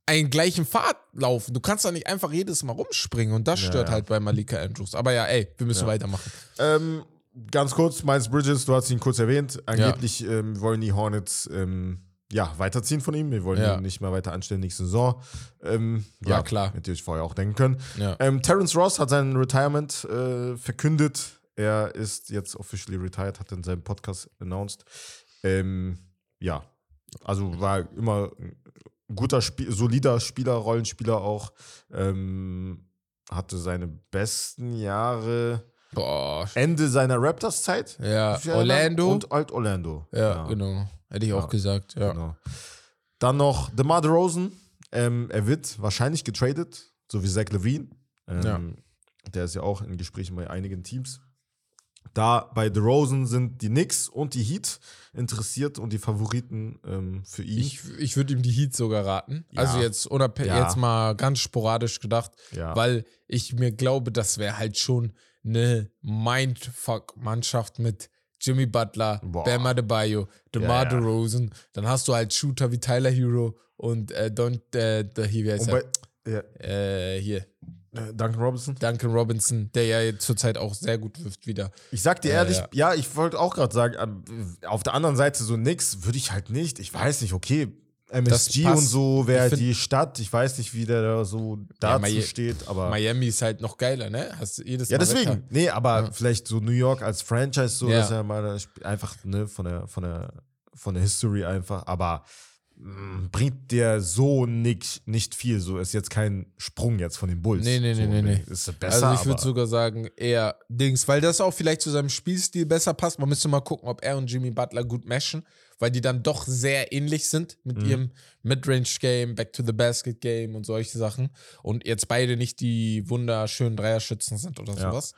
einen gleichen Pfad laufen. Du kannst da nicht einfach jedes Mal rumspringen und das Ja, stört ja. halt bei Malika Andrews. Aber ja, ey, wir müssen Ja. weitermachen. Ähm, ganz kurz, Miles Bridges, du hast ihn kurz erwähnt. Angeblich ähm, wollen die Hornets ähm, ja, weiterziehen von ihm. Wir wollen Ja. ihn nicht mehr weiter anstellen nächste Saison. Ähm, Ja, klar. Hättet ihr euch vorher auch denken können. Ja. Ähm, Terrence Ross hat sein Retirement äh, verkündet. Er ist jetzt officially retired, hat in seinem Podcast announced. Ähm, ja, also war immer ein guter, Spiel, solider Spieler, Rollenspieler auch. Ähm, hatte seine besten Jahre Boah, Ende seiner Raptors-Zeit. Ja, Für Orlando. Und alt Orlando. ja, genau. Hätte ich auch Ja, gesagt, ja. Genau. Dann noch DeMar DeRozan. Ähm, er wird wahrscheinlich getradet, so wie Zach Levine. Ähm, Ja. Der ist ja auch in Gesprächen bei einigen Teams. Da bei DeRozan sind die Knicks und die Heat interessiert und die Favoriten ähm, für ihn. Ich, ich würde ihm die Heat sogar raten. Ja. Also jetzt, Ja. jetzt mal ganz sporadisch gedacht, ja. weil ich mir glaube, das wäre halt schon eine Mindfuck-Mannschaft mit Jimmy Butler, Boah. Bam Adebayo, DeMar Ja, ja. DeRozan. Dann hast du halt Shooter wie Tyler Hero und äh, Don, äh, hier, wie heißt ja, er? Äh, hier, äh, Duncan Robinson. Duncan Robinson, der ja zurzeit auch sehr gut wirft wieder. Ich sag dir Ja, ehrlich, ja. ja, ich wollte auch gerade sagen, auf der anderen Seite so nix würde ich halt nicht. Ich weiß nicht, okay, MSG und so wäre die Stadt. Ich weiß nicht, wie der da so dazu Mai- steht, aber. Miami ist halt noch geiler, ne? Hast du jedes ja, Mal deswegen. Wetter. Nee, aber Ja. vielleicht so New York als Franchise, so, Ja. ist ja mal einfach, ne, von der, von der, von der History einfach. Aber mh, bringt dir so nicht, nicht viel. So ist jetzt kein Sprung jetzt von den Bulls. Nee, nee, nee, so, nee, nee. Ist besser, also ich würde sogar sagen, eher Dings, weil das auch vielleicht zu seinem Spielstil besser passt. Man müsste mal gucken, ob er und Jimmy Butler gut meshen, weil die dann doch sehr ähnlich sind mit Mhm. ihrem Midrange-Game, Back-to-the-Basket-Game und solche Sachen. Und jetzt beide nicht die wunderschönen Dreierschützen sind oder Ja. sowas.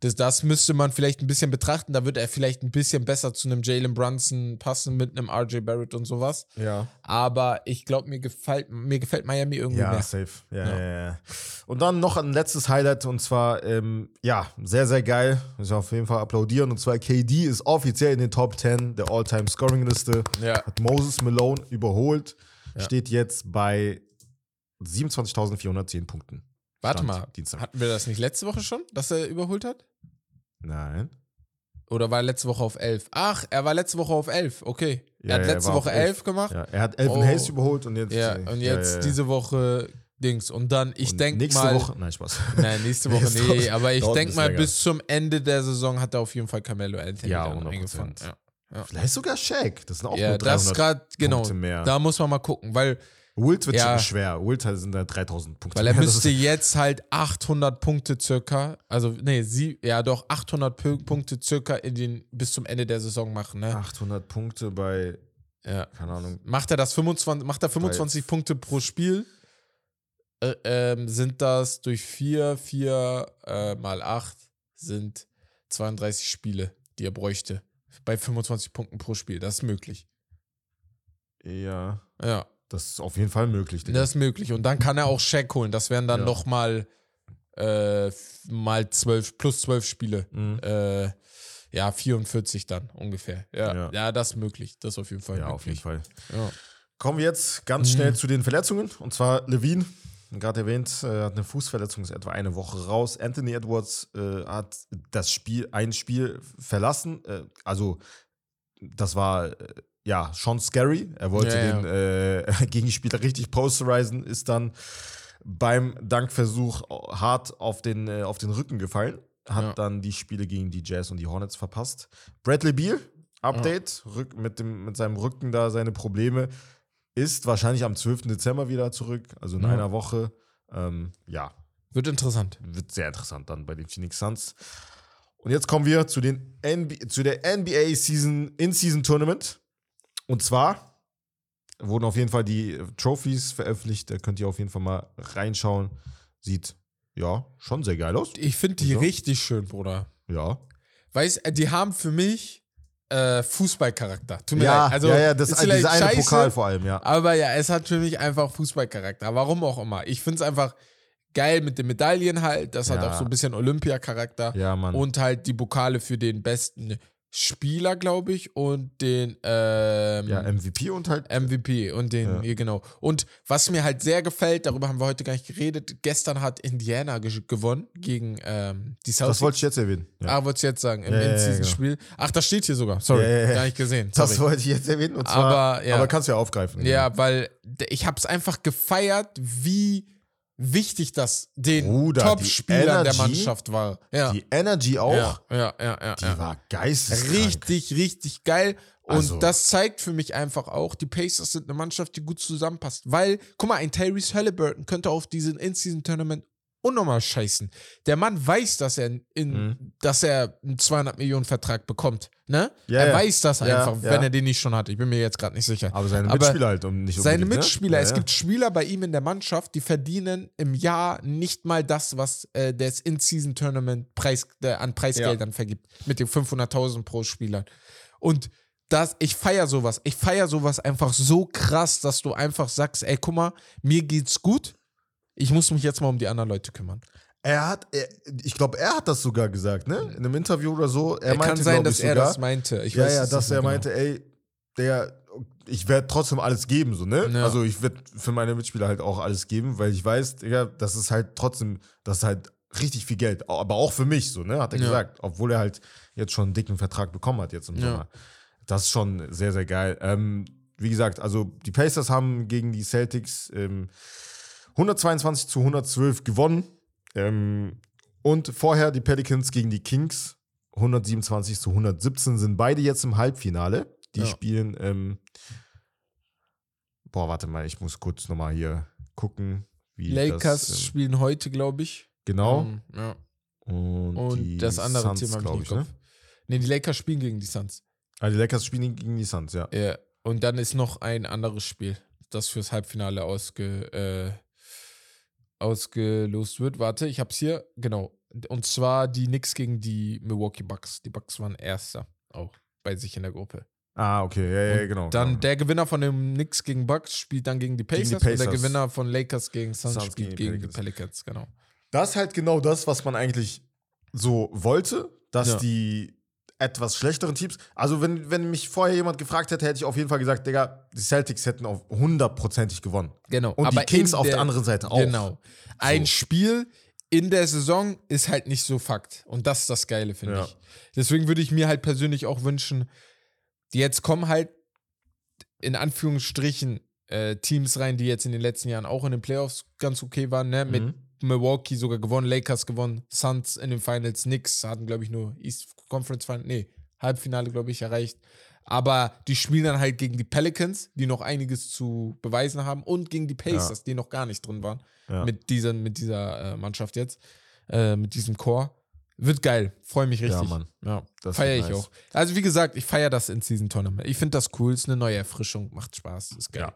Das, das müsste man vielleicht ein bisschen betrachten. Da wird er vielleicht ein bisschen besser zu einem Jalen Brunson passen mit einem RJ Barrett und sowas. Ja. Aber ich glaube, mir gefällt, mir gefällt Miami irgendwie Ja, mehr. safe. Ja, Ja. ja. Ja, Und dann noch ein letztes Highlight und zwar, ähm, ja, sehr, sehr geil. Muss ich auf jeden Fall applaudieren. Und zwar, KD ist offiziell in den Top 10 der All-Time-Scoring-Liste. Ja. Hat Moses Malone überholt. Steht jetzt bei 27.410 Punkten. Warte Stand mal, Dienstag. hatten wir das nicht letzte Woche schon, dass er überholt hat? Nein. Oder war er letzte Woche auf 11? Ach, er war letzte Woche auf 11, okay. Ja, er hat ja, er letzte auf Woche 11. 11 gemacht. Ja, er hat Elvin Oh. Hayes überholt und jetzt. Ja, und jetzt diese Woche Dings. Und dann, ich denke nächste mal. Woche. Nein, Spaß. Nein, nächste Woche Nächste nee, aber ich denke mal, länger. bis zum Ende der Saison hat er auf jeden Fall Carmelo Anthony Ja, dann 100%. eingefangen. Ja, Vielleicht sogar Shaq. Das sind auch ja nur 300 das ist gerade, genau, Punkte mehr. da muss man mal gucken, weil, Wilt wird Ja. schon schwer. Halt sind da 3000 Punkte. weil er müsste jetzt halt 800 Punkte circa, also nee, sie, ja doch, 800 Pu- Punkte circa in den, bis zum Ende der Saison machen, ne? 800 Punkte bei, Ja. keine Ahnung. Macht er das 25, macht er 25 Punkte pro Spiel, äh, ähm, sind das durch 4, 4 äh, mal 8 sind 32 Spiele, die er bräuchte. Bei 25 Punkten pro Spiel. Das ist möglich. Ja, Ja, das ist auf jeden Fall möglich. Digga. das ist möglich. Und dann kann er auch Shaq holen. Das wären dann Ja. noch mal, äh, mal 12, plus 12 Spiele. Mhm. Äh, ja, 44 dann ungefähr. Ja, Ja. ja. das ist möglich. Das ist auf jeden Fall ja, möglich. auf jeden Fall. Ja. Kommen wir jetzt ganz Mhm. schnell zu den Verletzungen. Und zwar Levine, gerade erwähnt, äh, hat eine Fußverletzung, ist etwa eine Woche raus. Anthony Edwards äh, hat das Spiel, ein Spiel verlassen. Äh, also, das war äh, ja schon scary. Er wollte Ja, ja. den äh, Gegenspieler richtig posterisen, ist dann beim Dankversuch hart auf den, äh, auf den Rücken gefallen. Hat Ja. dann die Spiele gegen die Jazz und die Hornets verpasst. Bradley Beal, Update, Rück, mit, dem, mit seinem Rücken da seine Probleme. Ist wahrscheinlich am 12. Dezember wieder zurück, also in Ja. einer Woche. Ähm, ja, Wird interessant. wird sehr interessant dann bei den Phoenix Suns. Und jetzt kommen wir zu, den NBA, zu der NBA Season In-Season Tournament. Und zwar wurden auf jeden Fall die Trophies veröffentlicht. Da könnt ihr auf jeden Fall mal reinschauen. Sieht ja schon sehr geil aus. Ich finde die So. richtig schön, Bruder. Ja. Weißt die haben für mich äh, Fußballcharakter. Tut mir Ja, leid. Also, ja, ja, das ist ist dieser eine scheiße, Pokal vor allem, ja. Aber ja, es hat für mich einfach Fußballcharakter. Warum auch immer. Ich finde es einfach geil mit den Medaillen halt. Das hat Ja. auch so ein bisschen Olympia-Charakter. Ja, Mann. Und halt die Pokale für den besten Spieler, glaube ich, und den ähm, ja, MVP und halt. MVP und den, Ja. hier genau. Und was mir halt sehr gefällt, darüber haben wir heute gar nicht geredet, gestern hat Indiana ge gewonnen gegen ähm, die das Celtics. wollte ich jetzt erwähnen. Ja. Ah, wolltest du jetzt sagen, im Ja, ja, In-Season-Spiel. Ach, das steht hier sogar. Sorry, gar nicht gesehen. das Sorry. wollte ich jetzt erwähnen. Und zwar, Aber, aber kannst du ja aufgreifen. Ja, weil d- ich habe es einfach gefeiert, wie wichtig das den Top-Spielern der Mannschaft war. Ja. Die Energy auch, ja, ja, ja, ja, die ja. war geisteskrank. Richtig, richtig geil. Und Also- das zeigt für mich einfach auch, die Pacers sind eine Mannschaft, die gut zusammenpasst. Weil, guck mal, ein Tyrese Halliburton könnte auf diesen In-Season-Tournament unnormal scheißen. Der Mann weiß, dass er, in, Mhm. dass er einen 200 Millionen Vertrag bekommt. Ne? Ja, er ja. weiß das einfach, ja. wenn er den nicht schon hat. Ich bin mir jetzt gerade nicht sicher. Aber seine Aber Mitspieler halt um nicht Seine unbedingt, Mitspieler, ne? es gibt Spieler bei ihm in der Mannschaft, die verdienen im Jahr nicht mal das, was äh, das In-Season-Tournament Preis, äh, an Preisgeldern vergibt. Mit den 500.000 pro Spieler. Und das, ich feier sowas. Ich feier sowas einfach so krass, dass du einfach sagst, ey, guck mal, mir geht's gut. Ich muss mich jetzt mal um die anderen Leute kümmern. Er hat, er, ich glaube, er hat das sogar gesagt, ne? In einem Interview oder so. Er Er meinte, kann sein, dass ich, er sogar, das meinte. Ich ja, weiß ja, dass er mehr meinte, ey, der, ich werde trotzdem alles geben, so, ne? Ja. Also ich werde für meine Mitspieler halt auch alles geben, weil ich weiß, Digga, das ist halt trotzdem, das ist halt richtig viel Geld. Aber auch für mich, so, ne? Hat er Ja. gesagt. Obwohl er halt jetzt schon einen dicken Vertrag bekommen hat jetzt im Ja. Sommer. Das ist schon sehr, sehr geil. Ähm, wie gesagt, also die Pacers haben gegen die Celtics ähm, 122 zu 112 gewonnen. Ähm, und vorher die Pelicans gegen die Kings 127 zu 117 sind beide jetzt im Halbfinale. Die Ja. spielen, ähm, boah, warte mal, ich muss kurz nochmal hier gucken, wie Lakers das, ähm, spielen heute, glaube ich. genau. Ähm, ja. und Und das andere Suns, Thema habe ich ne? Nee, die Lakers spielen gegen die Suns. Ah, die Lakers spielen gegen die Suns, ja. Ja. Und dann ist noch ein anderes Spiel, das fürs Halbfinale ausge, äh, ausgelost wird. Warte, ich hab's hier. Genau. Und zwar die Knicks gegen die Milwaukee Bucks. Die Bucks waren Erster auch bei sich in der Gruppe. Ah, okay, ja, ja, genau. Dann genau. der Gewinner von dem Knicks gegen Bucks spielt dann gegen die Gegen Pacers, die und der Pacers. Gewinner von Lakers gegen Suns, Suns spielt gegen gegen, die die Pelicans, genau. Das ist halt genau das, was man eigentlich so wollte, dass Ja. die etwas schlechteren Teams, also wenn, wenn mich vorher jemand gefragt hätte, hätte ich auf jeden Fall gesagt, Digga, die Celtics hätten auf hundertprozentig gewonnen. Genau. Und die Kings in auf der anderen Seite auch. Genau. Ein So. Spiel in der Saison ist halt nicht so Fakt. Und das ist das Geile, finde Ja. ich. Deswegen würde ich mir halt persönlich auch wünschen, die jetzt kommen halt in Anführungsstrichen äh, Teams rein, die jetzt in den letzten Jahren auch in den Playoffs ganz okay waren, ne? Mit Mhm. Milwaukee sogar gewonnen, Lakers gewonnen, Suns in den Finals, Knicks hatten, glaube ich, nur East Conference Final, nee, Halbfinale, glaube ich, erreicht. Aber die spielen dann halt gegen die Pelicans, die noch einiges zu beweisen haben, und gegen die Pacers, die noch gar nicht drin waren. Ja. Mit, dieser, mit dieser äh, Mannschaft jetzt, äh, mit diesem Chor. Wird geil, freue mich richtig. Ja, Mann. Ja, Das feiere ich nice. auch. Also wie gesagt, ich feiere das in Season Tournament. Ich finde das cool, ist eine neue Erfrischung, macht Spaß, ist geil. Ja.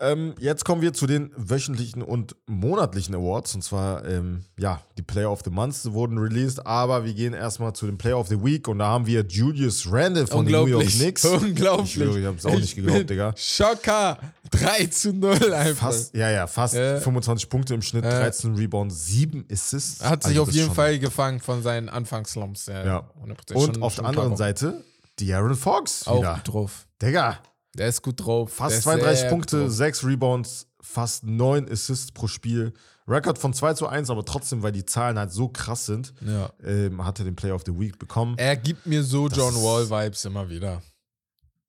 Ähm, jetzt kommen wir zu den wöchentlichen und monatlichen Awards. Und zwar, ähm, ja, die Player of the Month wurden released, aber wir gehen erstmal zu den Player of the Week und da haben wir Julius Randle von den New York Unglaublich. Knicks. Unglaublich. Ich schwöre, ich hab's auch nicht geglaubt, Digga. Schocker. 3 zu 0 einfach. Fast, ja, ja, fast Ja. 25 Punkte im Schnitt, 13 Rebounds, 7 Assists. Hat sich Also auf jeden Fall gefangen von seinen Anfangsslumps. Ja, Ja. 100%. Und Schon- auf der anderen. Seite, De'Aaron Fox auch wieder. drauf. Digga, Der ist gut drauf. Fast ist 32 sehr Punkte, gut drauf. 6 Rebounds, fast 9 Assists pro Spiel. Rekord von 2 zu 1, aber trotzdem, weil die Zahlen halt so krass sind, Ja. ähm, hat er den Player of the Week bekommen. Er gibt mir so John ist- Wall-Vibes immer wieder.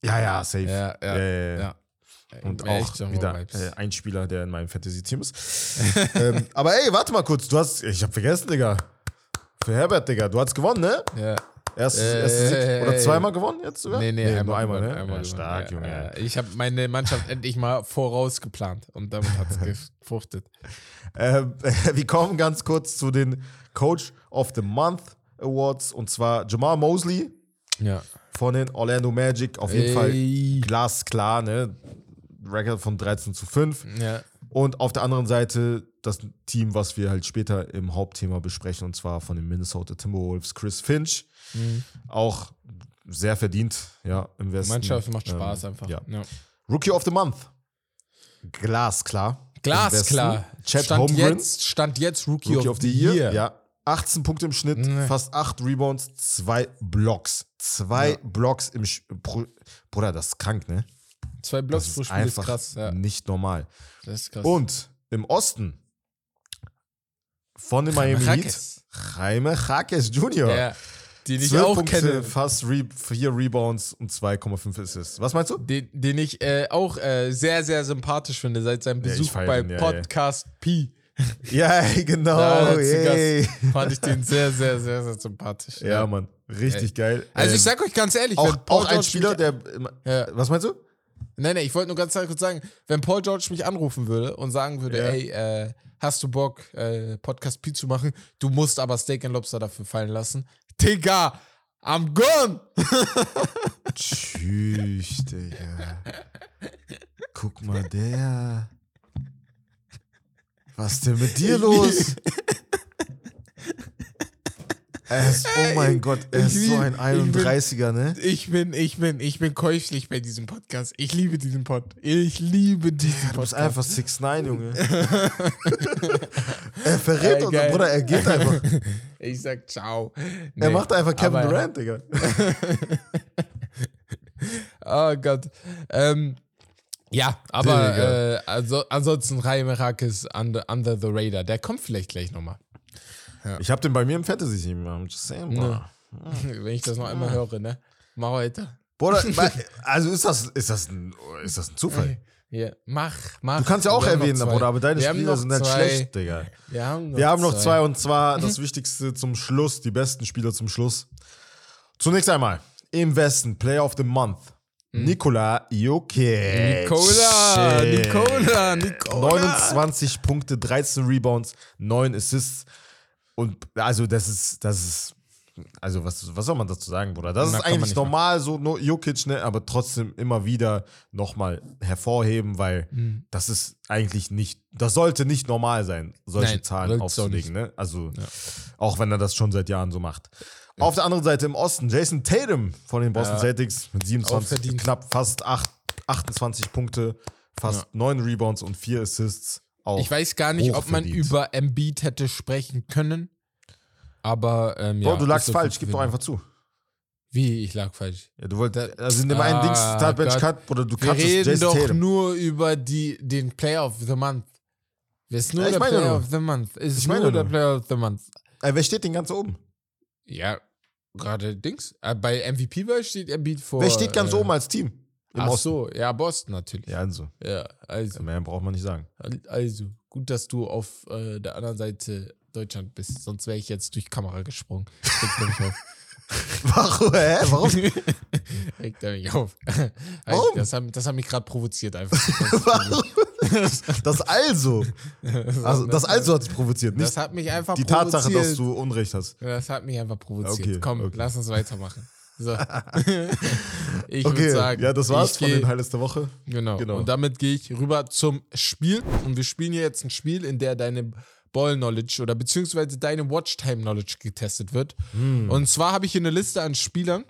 Ja, ja, safe. Ja, ja, Ja, ja. Und auch John wieder äh, ein Spieler, der in meinem Fantasy-Team ist. ähm, aber ey, warte mal kurz. Du hast, ich hab vergessen, Digga. Für Herbert, Digga. Du hast gewonnen, ne? Ja. Erst, Äh, Sieg. Oder ey. zweimal gewonnen jetzt sogar? Nee, nee, nur einmal, gewonnen, ne? einmal ja, stark, Junge. ja. Ich habe meine Mannschaft endlich mal vorausgeplant und damit hat es gefruchtet. Äh, wir kommen ganz kurz zu den Coach of the Month Awards und zwar Jamal Mosley Ja. von den Orlando Magic. Auf jeden Ey. Fall glasklar, ne? Record von 13 zu 5. Ja. Und auf der anderen Seite das Team, was wir halt später im Hauptthema besprechen, und zwar von den Minnesota Timberwolves, Chris Finch. Mhm. Auch sehr verdient, ja, im Die Westen. Mannschaft macht Ähm, Spaß einfach. Ja. Ja. Rookie of the Month. Glasklar. Glasklar. Chad Stand Holmgren. jetzt, stand jetzt Rookie, Rookie of, of the Year. Ja. 18 Punkte im Schnitt, Nee. fast 8 Rebounds, 2 Blocks. Zwei Ja. Blocks im Sch Pro Bruder, das ist krank, ne? Zwei Blocks Das pro Spiel ist einfach krass. Ja. nicht normal. Das ist krass. Und im Osten von den Jaime Miami Heat. Jaime Jaquez Jr. ja. Den ich 12 auch Punkte, kenne. fast Re 4 Rebounds und 2,5 Assists. Was meinst du? Den, den ich äh, auch äh, sehr, sehr sympathisch finde seit seinem Ja, Besuch feier bei den, ja, ja. Podcast P. Ja, genau. Da yay. Gast fand ich den sehr, sehr, sehr, sehr sympathisch. Ja, Mann. Richtig geil. Also Ähm, ich sag euch ganz ehrlich, auch, auch ein Spieler, der. Ja. Was meinst du? Nein, nein, ich wollte nur ganz kurz sagen, wenn Paul George mich anrufen würde und sagen würde, Ja. ey, äh, hast du Bock, äh, Podcast P zu machen? Du musst aber Steak and Lobster dafür fallen lassen. Digga, I'm gone! Tschüss, Digga. Guck mal, der. Was ist denn mit dir los? Er ist, oh mein Gott, er ich ist so lieb- ein ich bin- 31er, ne? Ich bin, ich bin, ich bin käuflich bei diesem Podcast. Ich liebe diesen Pod. Ich liebe diesen Du bist Podcast. einfach 6'9, Junge. er verrät uns. Bruder, er geht einfach. Ich sag ciao. Er Nee, macht einfach Kevin Durant, Digga. Oh Gott. Ähm, ja, aber äh, also, ansonsten Jaime Rakis under, under the Radar. Der kommt vielleicht gleich nochmal. Ich hab den bei mir im Fantasy-Team. I'm just saying, Bruder. Wenn ich das noch einmal höre, ne? Mach weiter. Bruder, also ist das, ist das, ein, ist das ein Zufall? Ja, mach, mach. Du kannst ja auch erwähnen, zwei. Bruder, aber deine Wir Spieler sind halt zwei. schlecht, Digga. Wir haben noch, Wir haben noch zwei und zwar das Wichtigste zum Schluss, die besten Spieler zum Schluss. Zunächst einmal im Westen, Player of the Month. Nikola Jokic. Nicola, Shit. Nicola, Nicola. 29 Punkte, 13 Rebounds, 9 Assists. Und also das ist, das ist also was, was soll man dazu sagen, Bruder? Das Na, ist eigentlich normal, so nur Jokic, ne, aber trotzdem immer wieder nochmal hervorheben, weil Hm. das ist eigentlich nicht, das sollte nicht normal sein, solche Nein, Zahlen aufzulegen, ne? Also, Ja. auch wenn er das schon seit Jahren so macht. Auf der anderen Seite im Osten, Jason Tatum von den Boston Ja. Celtics mit 27, verdient. knapp fast 8, 28 Punkte, fast Ja. 9 Rebounds und 4 Assists. Auch Ich weiß gar nicht, ob man über Embiid hätte sprechen können. Aber ähm, Bro, ja. du lagst falsch, gib doch einfach zu. Wie, ich lag falsch. Ja, du wolltest, also in dem einen Ah, Dings, Startbench Gott. Cut, oder du Wir reden Jason doch Tatum. nur über die, den Player of the Month. Wer ist nur Ja, ich der Player nur. of the Month? Ist Ich nur meine der nur. Player of the Month. Ey, wer steht denn ganz oben? Ja, gerade Dings. Äh, bei MVP steht Embiid vor. wer steht ganz äh, oben als Team? Im Ach Osten. so, ja, Boston natürlich. Ja, also. Ja, also. Mehr braucht man nicht sagen. Also, gut, dass du auf äh, der anderen Seite Deutschland bist. Sonst wäre ich jetzt durch Kamera gesprungen. Regt mich auf. Warum? Hä? Warum? Regt er mich auf. Warum? Das hat, das hat mich gerade provoziert einfach. Warum? Das also. Also, das also hat es provoziert, nicht Das hat mich einfach die provoziert. Tatsache, dass du Unrecht hast. Das hat mich einfach provoziert. Okay, Komm, okay. lass uns weitermachen. So. ich Okay, würde sagen. ja, das war's von geh- den Highlights der Woche. Genau. Genau. Und damit gehe ich rüber zum Spiel. Und wir spielen hier jetzt ein Spiel, in der deine Ball-Knowledge oder beziehungsweise deine Watchtime-Knowledge getestet wird. Hm. Und zwar habe ich hier eine Liste an Spielern,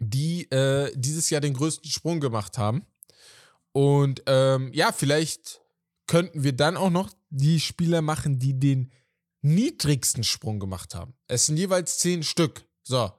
die äh, dieses Jahr den größten Sprung gemacht haben. Und ähm, ja, vielleicht könnten wir dann auch noch die Spieler machen, die den niedrigsten Sprung gemacht haben. Es sind jeweils zehn Stück. So.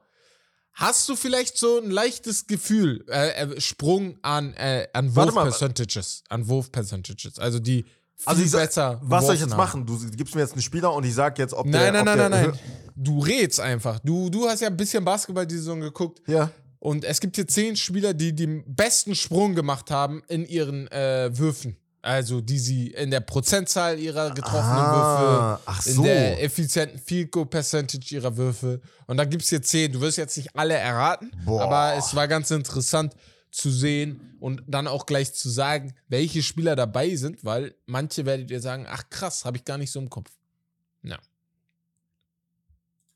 Hast du vielleicht so ein leichtes Gefühl, äh, äh, Sprung an, äh, an. Wurf-Percentages, an Wurf-Percentages, also die viel Also ich sag- besser Was soll ich jetzt haben? machen? Du gibst mir jetzt einen Spieler und ich sag jetzt, ob der. Nein, nein, ob nein, nein, nein. Du rätst einfach. Du, du hast ja ein bisschen Basketball die Saison geguckt. Ja. Und es gibt hier zehn Spieler, die den besten Sprung gemacht haben in ihren äh, Würfen. Also, die sie in der Prozentzahl ihrer getroffenen Ah, Würfe, ach in so. der effizienten Field Goal Percentage ihrer Würfe. Und da gibt es hier zehn. Du wirst jetzt nicht alle erraten, Boah. aber es war ganz interessant zu sehen und dann auch gleich zu sagen, welche Spieler dabei sind, weil manche werdet ihr sagen, ach krass, habe ich gar nicht so im Kopf. Ja.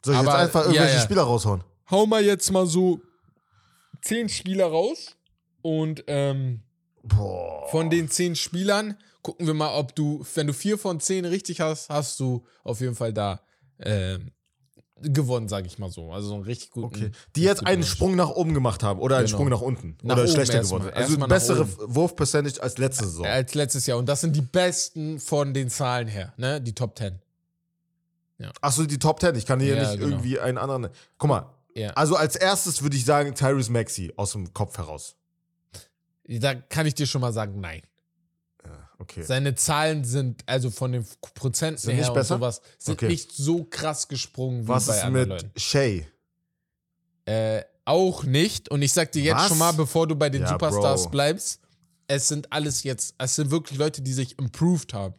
Soll ich jetzt Aber- einfach irgendwelche ja, ja. Spieler raushauen? hau mal jetzt mal so zehn Spieler raus und ähm, Boah. von den zehn Spielern gucken wir mal, ob du, wenn du vier von zehn richtig hast, hast du auf jeden Fall da ähm, gewonnen, sage ich mal so. Also so einen richtig guten. Okay. Die jetzt einen Sprung nach oben gemacht haben oder einen Genau. Sprung nach unten. Nach oder schlechter geworden. Also bessere. Wurf-Percentage als letzte Saison. Als letztes Jahr. Und das sind die besten von den Zahlen her, ne? Die Top 10. Achso, die Top 10. Ich kann hier Ja, nicht genau. irgendwie einen anderen. Guck mal. Ja. Also als erstes würde ich sagen Tyrese Maxey aus dem Kopf heraus. Da kann ich dir schon mal sagen, nein. Okay. Seine Zahlen sind, also von den Prozenten Sind her nicht und besser? sowas, sind Okay. nicht so krass gesprungen wie Was bei ist anderen mit Leuten. Shay? Äh, auch nicht. Und ich sag dir jetzt Was? schon mal, bevor du bei den Ja, Superstars Bro. bleibst, es sind alles jetzt, es sind wirklich Leute, die sich improved haben.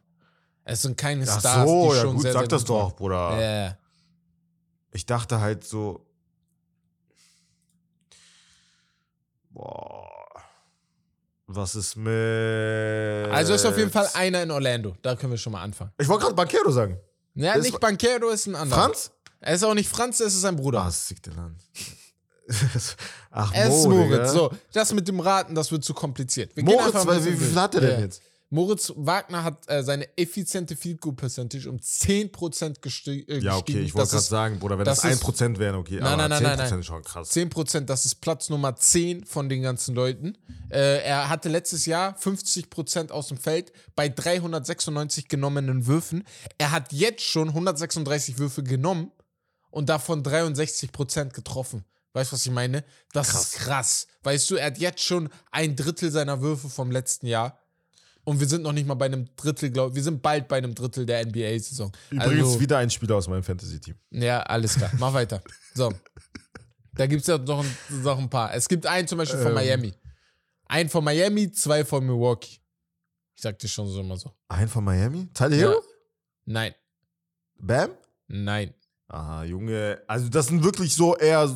Es sind keine Ach Stars, so, die ja schon gut, sehr, sag sehr das doch, waren. Bruder. Ja. Ich dachte halt so. Boah. Was ist mit. Also ist auf jeden Fall einer in Orlando. Da können wir schon mal anfangen. Ich wollte gerade Banquero sagen. Ja, Ist- nicht Banquero ist ein anderer. Franz? Er ist auch nicht Franz, es ist sein Bruder. Ah, sick der Land. Ach, Er ist Mo, Moritz. So, das mit dem Raten, das wird zu kompliziert. Wir gehen Moritz, weil, wie, wie viel hat er denn Ja. jetzt? Moritz Wagner hat äh, seine effiziente Field Goal Percentage um 10% gesti äh, Ja, okay, gestiegen. ich wollte gerade ist sagen, Bruder, wenn das das, ist- 1% wären, okay. Nein, nein, nein, 10% nein, nein. ist schon krass. 10%, das ist Platz Nummer 10 von den ganzen Leuten. Äh, er hatte letztes Jahr 50% aus dem Feld bei 396 genommenen Würfen. Er hat jetzt schon 136 Würfe genommen und davon 63% getroffen. Weißt du, was ich meine? Das ist krass. Weißt du, er hat jetzt schon ein Drittel seiner Würfe vom letzten Jahr. Und wir sind noch nicht mal bei einem Drittel, glaube Wir sind bald bei einem Drittel der NBA-Saison. Übrigens Also- wieder ein Spieler aus meinem Fantasy-Team. ja, alles klar. Mach weiter. So. Da gibt es ja noch ein, noch ein paar. Es gibt einen zum Beispiel von Ähm. Miami. Einen von Miami, zwei von Milwaukee. Ich sag dir schon so immer so. Ein von Miami? Tyler Ja. Nein, Bam? nein. Aha, Junge. Also, das sind wirklich so eher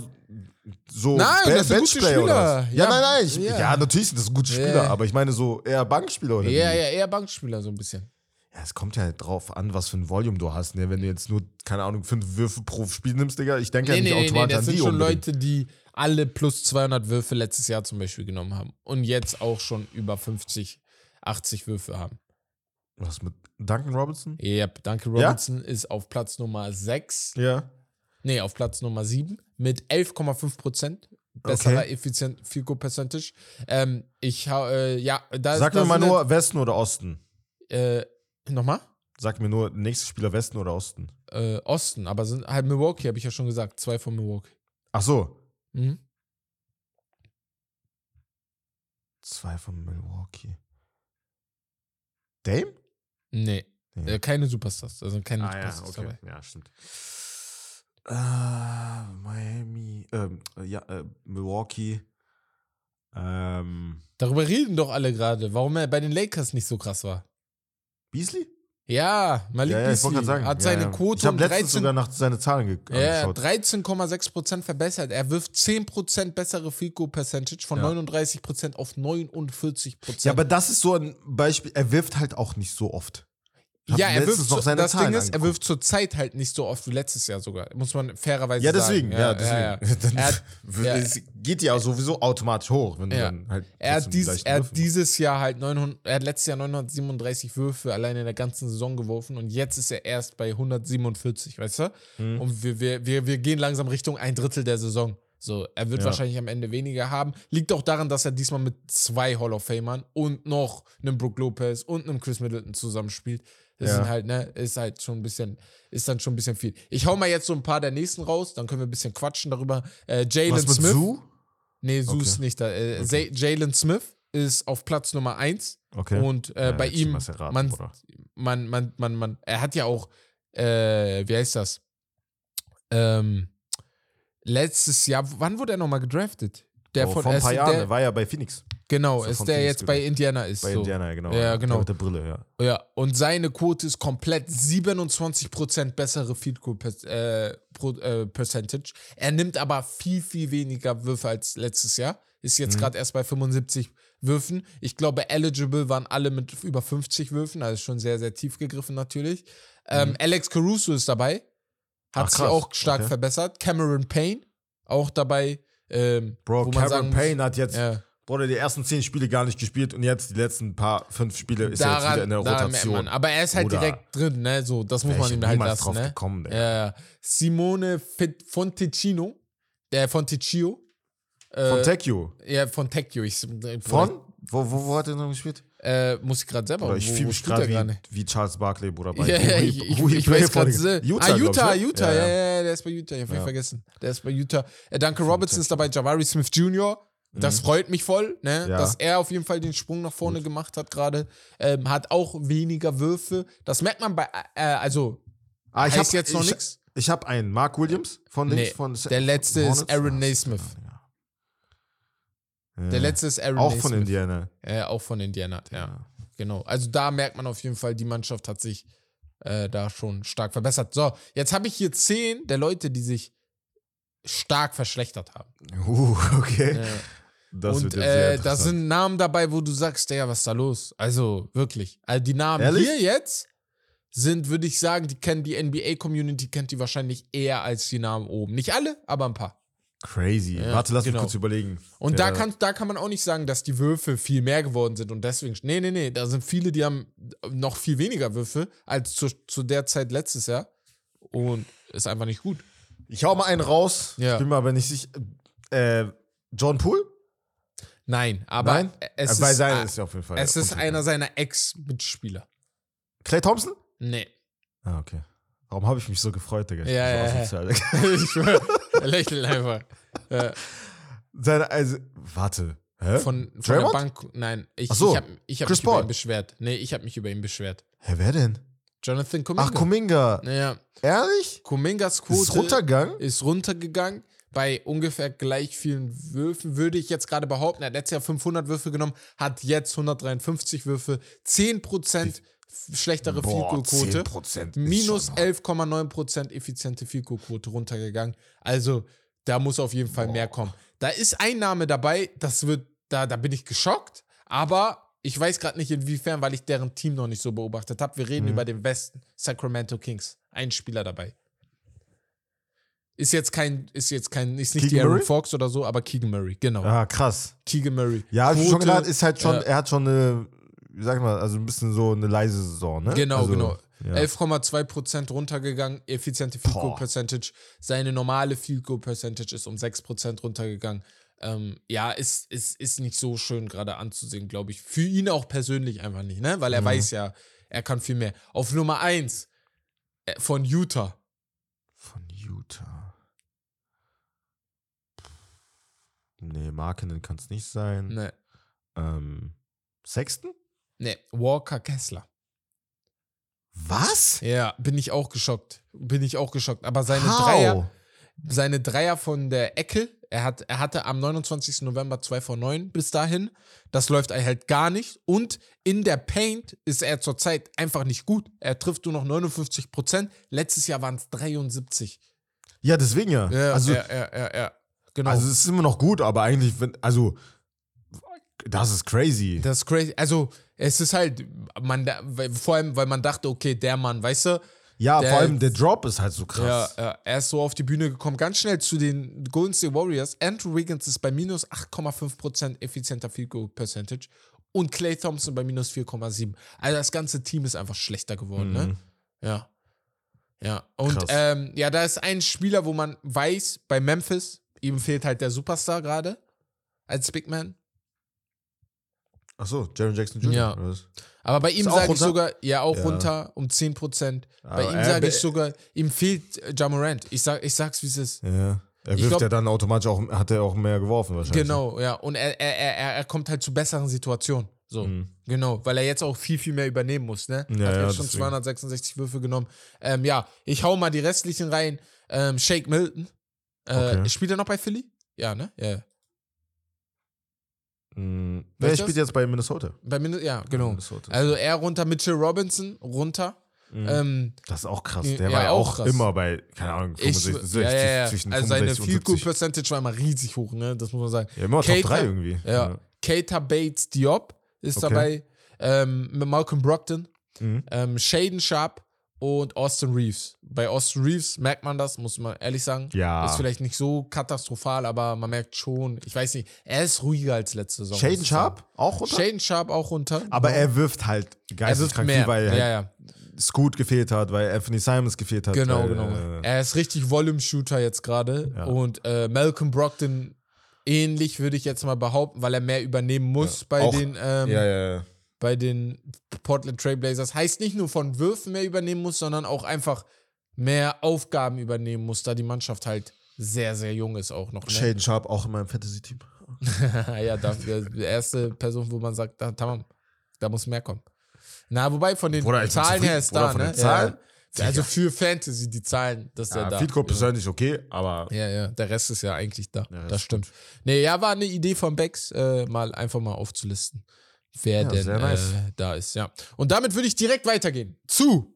so Nein, Be- das sind gute Benchplayer oder? Spieler. Ja, Ja. nein, nein. Ich, Ja. ja. natürlich sind das gute Ja. Spieler, aber ich meine so eher Bankspieler oder Ja, wie? ja, eher Bankspieler so ein bisschen. Ja, es kommt ja drauf an, was für ein Volume du hast. Ne? Wenn du jetzt nur, keine Ahnung, fünf Würfe pro Spiel nimmst, Digga, ich denke ja nicht automatisch das an sind die schon unbedingt. Leute, die alle plus 200 Würfe letztes Jahr zum Beispiel genommen haben und jetzt auch schon über 50, 80 Würfe haben. Was mit Duncan Robinson? Yep, Duncan Ja? Robinson ist auf Platz Nummer 6, Ja. nee, auf Platz Nummer 7 mit 11,5 Prozent. Besserer effizient Field Goal Percentage. Ähm, ich hau, äh, ja, da Sag da mir mal nur Westen oder Osten. Äh, nochmal? Sag mir nur, nächster Spieler Westen oder Osten. Äh, Osten, aber sind halt Milwaukee, habe ich ja schon gesagt. Zwei von Milwaukee. Ach so. Mhm. Zwei von Milwaukee. Dame? Nee, Nee. äh, keine Superstars. Also keine Ah ja, Superstars okay. dabei. Ja, stimmt. Äh, Miami, ähm, äh, ja, äh, Milwaukee. Ähm, Darüber reden doch alle gerade, warum er bei den Lakers nicht so krass war. Beasley? Ja, Malik Ja, ja, Beasley sagen. hat ja, seine ja. Quote Ich habe um letztens 13, sogar nach seine Zahlen ja, angeschaut. 13,6% verbessert. Er wirft 10% bessere Goal Percentage von Ja. 39% auf 49%. Ja, aber das ist so ein Beispiel. Er wirft halt auch nicht so oft. Ja, er wirft, noch zu, seine das Zahlen Ding ist, er angeguckt. wirft zur Zeit halt nicht so oft wie letztes Jahr sogar. Muss man fairerweise Ja, deswegen. sagen. Ja, deswegen. Dann Er hat- ja. es geht ja sowieso automatisch hoch, wenn Ja. dann halt. Er hat, dies, er hat dieses Jahr halt 900, er hat letztes Jahr 937 Würfe allein in der ganzen Saison geworfen und jetzt ist er erst bei 147, weißt du? Mhm. Und wir, wir, wir, wir gehen langsam Richtung ein Drittel der Saison. So, er wird Ja. wahrscheinlich am Ende weniger haben. Liegt auch daran, dass er diesmal mit zwei Hall of Famern und noch einem Brook Lopez und einem Chris Middleton zusammenspielt. Das Ja. sind halt, ne, ist halt schon ein bisschen, ist dann schon ein bisschen viel. Ich hau mal jetzt so ein paar der nächsten raus, dann können wir ein bisschen quatschen darüber. Äh, Jalen Smith. Sue? Nee, Sue Okay. ist nicht da. Äh, Zay- Jalen Smith ist auf Platz Nummer 1 Okay. und äh, bei ihm, erraten, man, man, man, man, man, er hat ja auch, äh, wie heißt das? Ähm, letztes Jahr, wann wurde er nochmal gedraftet? Der oh, von vor ein paar Jahren, der, er war ja bei Phoenix. genau, Ist ist der Phoenix jetzt bei Indiana ist. Bei so. Indiana, genau. Ja, genau. Der mit der Brille, ja. Ja, und seine Quote ist komplett 27% bessere Field Goal äh, äh, Percentage. Er nimmt aber viel, viel weniger Würfe als letztes Jahr. Ist jetzt Mhm. gerade erst bei 75 Würfen. Ich glaube, eligible waren alle mit über 50 Würfen, also schon sehr, sehr tief gegriffen natürlich. Ähm, Alex Caruso ist dabei. Hat Mhm. Ach, sich auch stark Okay. verbessert. Cameron Payne auch dabei. Ähm, Bro, wo man Cameron sagen Payne hat jetzt, ja. Bruder, die ersten zehn Spiele gar nicht gespielt und jetzt die letzten paar, fünf Spiele ist er jetzt wieder in der daran Rotation. Aber er ist halt Bruder. direkt drin, ne? So, das muss man ihm halt lassen, drauf ne? gekommen, Digga. Ja. Simone Fit Fonticino, der Fonticchio. Äh, Von Tecchio. Ja, von Tecchio. Ich, Von? Wo, wo, wo hat er noch gespielt? Äh, muss ich gerade selber. Oder ich fühle mich gerade er wie, wie Charles Barkley, Bruder. Bei Ja, he- ich, ich, ich weiß gerade. Utah, ah, glaub ich, Utah, ne? Utah, ja, ja, ja, der ist bei Utah, ich hab Ja. vergessen. Der ist bei Utah. Äh, Duncan Robinson ist dabei, Javari Smith Jr., das freut mich voll, ne? Mhm. Ja. dass er auf jeden Fall den Sprung nach vorne gemacht hat gerade. Ähm, hat auch weniger Würfe. Das merkt man bei, äh, also Ah, ich heißt hab, jetzt noch ich, nix? Ich habe einen. Mark Williams von links. Nee, von der letzte ist Hornets? Aaron Ah, Naismith. Ja. Der letzte ist Aaron Auch Naismith. von Indiana. Ja, auch von Indiana, ja. Genau. Also da merkt man auf jeden Fall, die Mannschaft hat sich äh, da schon stark verbessert. So, jetzt habe ich hier zehn der Leute, die sich stark verschlechtert haben. Uh, okay. Ja. Das Und wird jetzt sehr äh, da sind Namen dabei, wo du sagst, Digga, was ist da los? Also wirklich. Also die Namen Ehrlich? hier jetzt sind, würde ich sagen, die kennen die NBA-Community, kennt die wahrscheinlich eher als die Namen oben. Nicht alle, aber ein paar. Crazy. Ja, Warte, lass genau. mich kurz überlegen. Und Ja. da, kann, da kann man auch nicht sagen, dass die Würfe viel mehr geworden sind und deswegen. Nee, nee, nee. Da sind viele, die haben noch viel weniger Würfe als zu, zu der Zeit letztes Jahr. Und ist einfach nicht gut. Ich hau mal einen raus. Ja. Ich bin mir aber nicht sicher. Äh, John Poole? Nein, aber Nein? es Äh, Bei ist, seinen ist auf jeden Fall. es ist einer seiner Ex-Mitspieler. Clay Thompson? Nee. Ah, okay. Warum habe ich mich so gefreut, Digga? Ich Ja, bin ja, ja. ich schwör, er lächelt einfach. Ja, Seine, also, warte. Hä? von, von der? Bank. Nein, ich, Ach so, ich habe ich hab Chris mich über Paul. ihn beschwert. Nee, ich habe mich über ihn beschwert. Hä, wer denn? Jonathan Kuminga. Ach, Kuminga. Ja, Ehrlich? Kumingas Quote Ist runtergegangen? ist runtergegangen. Bei ungefähr gleich vielen Würfen würde ich jetzt gerade behaupten, er hat letztes Jahr 500 Würfe genommen, hat jetzt 153 Würfe, 10% schlechtere Field Goal Quote, 10% ist minus schon- 11,9% effiziente Field Goal Quote runtergegangen. Also, da muss auf jeden Fall mehr kommen. Da ist ein Name dabei, das wird, da, da bin ich geschockt, aber ich weiß gerade nicht inwiefern, weil ich deren Team noch nicht so beobachtet habe. Wir reden Mhm. über den Westen. Sacramento Kings. Ein Spieler dabei. Ist jetzt kein, ist jetzt kein, ist nicht Keegan Aaron Murray? Fox oder so, aber Keegan Murray, genau. Ah, krass. Keegan Murray. Ja, ich schon Quote, gedacht, ist halt schon, ja. er hat schon eine, wie sag ich mal, also ein bisschen so eine leise Saison, ne? Genau, also, genau. Ja. 11,2% runtergegangen, effiziente Field Goal. Percentage. Seine normale Field Goal Percentage ist um 6% runtergegangen. Ähm, ja, ist, ist, ist nicht so schön gerade anzusehen, glaube ich. Für ihn auch persönlich einfach nicht, ne? Weil er Mhm. weiß ja, er kann viel mehr. Auf Nummer 1 äh, von Utah. Von Utah. Nee, Markinen kann es nicht sein. Ne, Ähm, Sexton? Ne, Walker Kessler. Was? Ja, bin ich auch geschockt. Bin ich auch geschockt. Aber seine How? Dreier, seine Dreier von der Ecke, er, hat, er hatte am 29. November 2 von 9 bis dahin. Das läuft halt gar nicht. Und in der Paint ist er zurzeit einfach nicht gut. Er trifft nur noch 59 Prozent. Letztes Jahr waren es 73. Ja, deswegen ja. Ja, also, ja, ja, ja, ja. Genau. also es ist immer noch gut, aber eigentlich, wenn, also, das ist crazy. das ist crazy. Also, es ist halt, man, vor allem, weil man dachte, okay, der Mann, weißt du, ja, der- vor allem der Drop ist halt so krass. ja, er ist so auf die Bühne gekommen. Ganz schnell zu den Golden State Warriors. Andrew Wiggins ist bei minus 8,5% effizienter Field Goal Percentage und Clay Thompson bei minus 4,7. Also das ganze Team ist einfach schlechter geworden, ne? Mhm. Ja. Ja. Und ähm, ja, da ist ein Spieler, wo man weiß, bei Memphis, ihm fehlt halt der Superstar gerade als Big Man. Achso, Jaron Jackson Jr. Ja. Aber bei ihm sage ich sogar, ja, auch Ja. runter um 10%. Bei Aber ihm er- sage ich sogar, ihm fehlt äh, Ja Morant. Ich, sag, ich sag's, wie es ist. Ja. Er wirft glaub- ja dann automatisch auch, hat er auch mehr geworfen wahrscheinlich. Genau, ja. Und er, er, er, er- er kommt halt zu besseren Situationen. So, Mhm. genau, weil er jetzt auch viel, viel mehr übernehmen muss, ne? Ja, Hat ja, jetzt schon deswegen. 266 Würfe genommen. Ähm, ja, ich hau mal die restlichen rein. Ähm, Shake Milton. Äh, Okay. Spielt er noch bei Philly? Ja, ne? Ja. Mhm. Wer Er spielt das? jetzt bei Minnesota. Bei Min ja, genau. Minnesota. Also er runter, Mitchell Robinson runter. Mhm. Ähm, das ist auch krass. ja, Der war ja auch krass. immer bei, keine Ahnung, ich, 65, ja, ja, ja. zwischen Also seine 65 Field Goal 70. Percentage war immer riesig hoch, ne? Das muss man sagen. Ja, immer Top Keita- 3 irgendwie. Ja. Keita Bates Diop ist Okay. dabei. Ähm, mit Malcolm Brockton. Mhm. ähm, Shaden Sharp und Austin Reeves. Bei Austin Reeves merkt man das, muss man ehrlich sagen. Ja. Ist vielleicht nicht so katastrophal, aber man merkt schon, ich weiß nicht, er ist ruhiger als letzte Saison. Shaden. Sharp auch runter? Shaden Sharp auch runter. Aber genau. er wirft halt geisteskrank mehr. viel, weil halt ja, ja, Scoot gefehlt hat, weil Anthony Simons gefehlt hat. genau, weil, genau. Äh, er ist richtig Volume-Shooter jetzt gerade. Ja. Und äh, Malcolm Brogdon ähnlich, würde ich jetzt mal behaupten, weil er mehr übernehmen muss bei Auch- den ähm, ja, ja, ja. Bei den Portland Trailblazers. Heißt nicht nur von Würfen mehr übernehmen muss, sondern auch einfach mehr Aufgaben übernehmen muss, da die Mannschaft halt sehr, sehr jung ist auch noch. Ne? Shaden Sharp auch in meinem Fantasy-Team. ja, da, die erste Person, wo man sagt, da, tamam, da muss mehr kommen. Na, wobei von den Bruder, Zahlen her ist Bruder, da, ne? Zahlen? Ja. Also für Fantasy, die Zahlen, das ist ja, Ja, da. Field Goal ja. persönlich okay, aber Ja, ja, der Rest ist ja eigentlich da. Ja, das das ist stimmt. Nee, ja, war eine Idee von Bex, äh, mal einfach mal aufzulisten, wer Ja, denn sehr nice. äh, da ist, ja. Und damit würde ich direkt weitergehen zu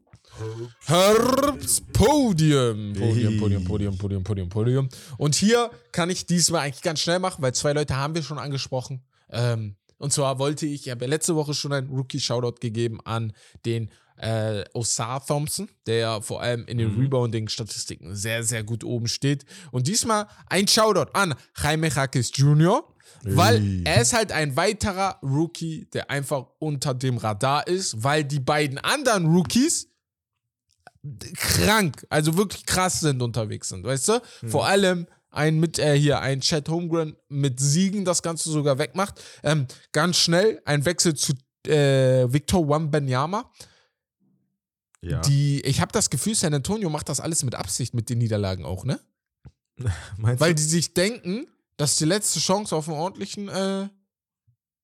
Herbs Podium. Podium. Podium, Podium, Podium, Podium, Podium. Und hier kann ich diesmal eigentlich ganz schnell machen, weil zwei Leute haben wir schon angesprochen. Ähm, und zwar wollte ich, ich habe letzte Woche schon einen Rookie-Shoutout gegeben an den äh, Osar Thompson, der ja vor allem in den Mhm. Rebounding-Statistiken sehr, sehr gut oben steht. Und diesmal ein Shoutout an Jaime Jaques Jr., weil er ist halt ein weiterer Rookie, der einfach unter dem Radar ist, weil die beiden anderen Rookies krank, also wirklich krass sind unterwegs sind, weißt du? Vor allem ein mit äh, hier ein Chad Holmgren mit Siegen das Ganze sogar wegmacht. Ähm, ganz schnell ein Wechsel zu äh, Victor Wambenyama. ja. Die, ich habe das Gefühl, San Antonio macht das alles mit Absicht mit den Niederlagen auch, ne? Meinst Weil du? die sich denken, dass die letzte Chance auf einen ordentlichen, äh,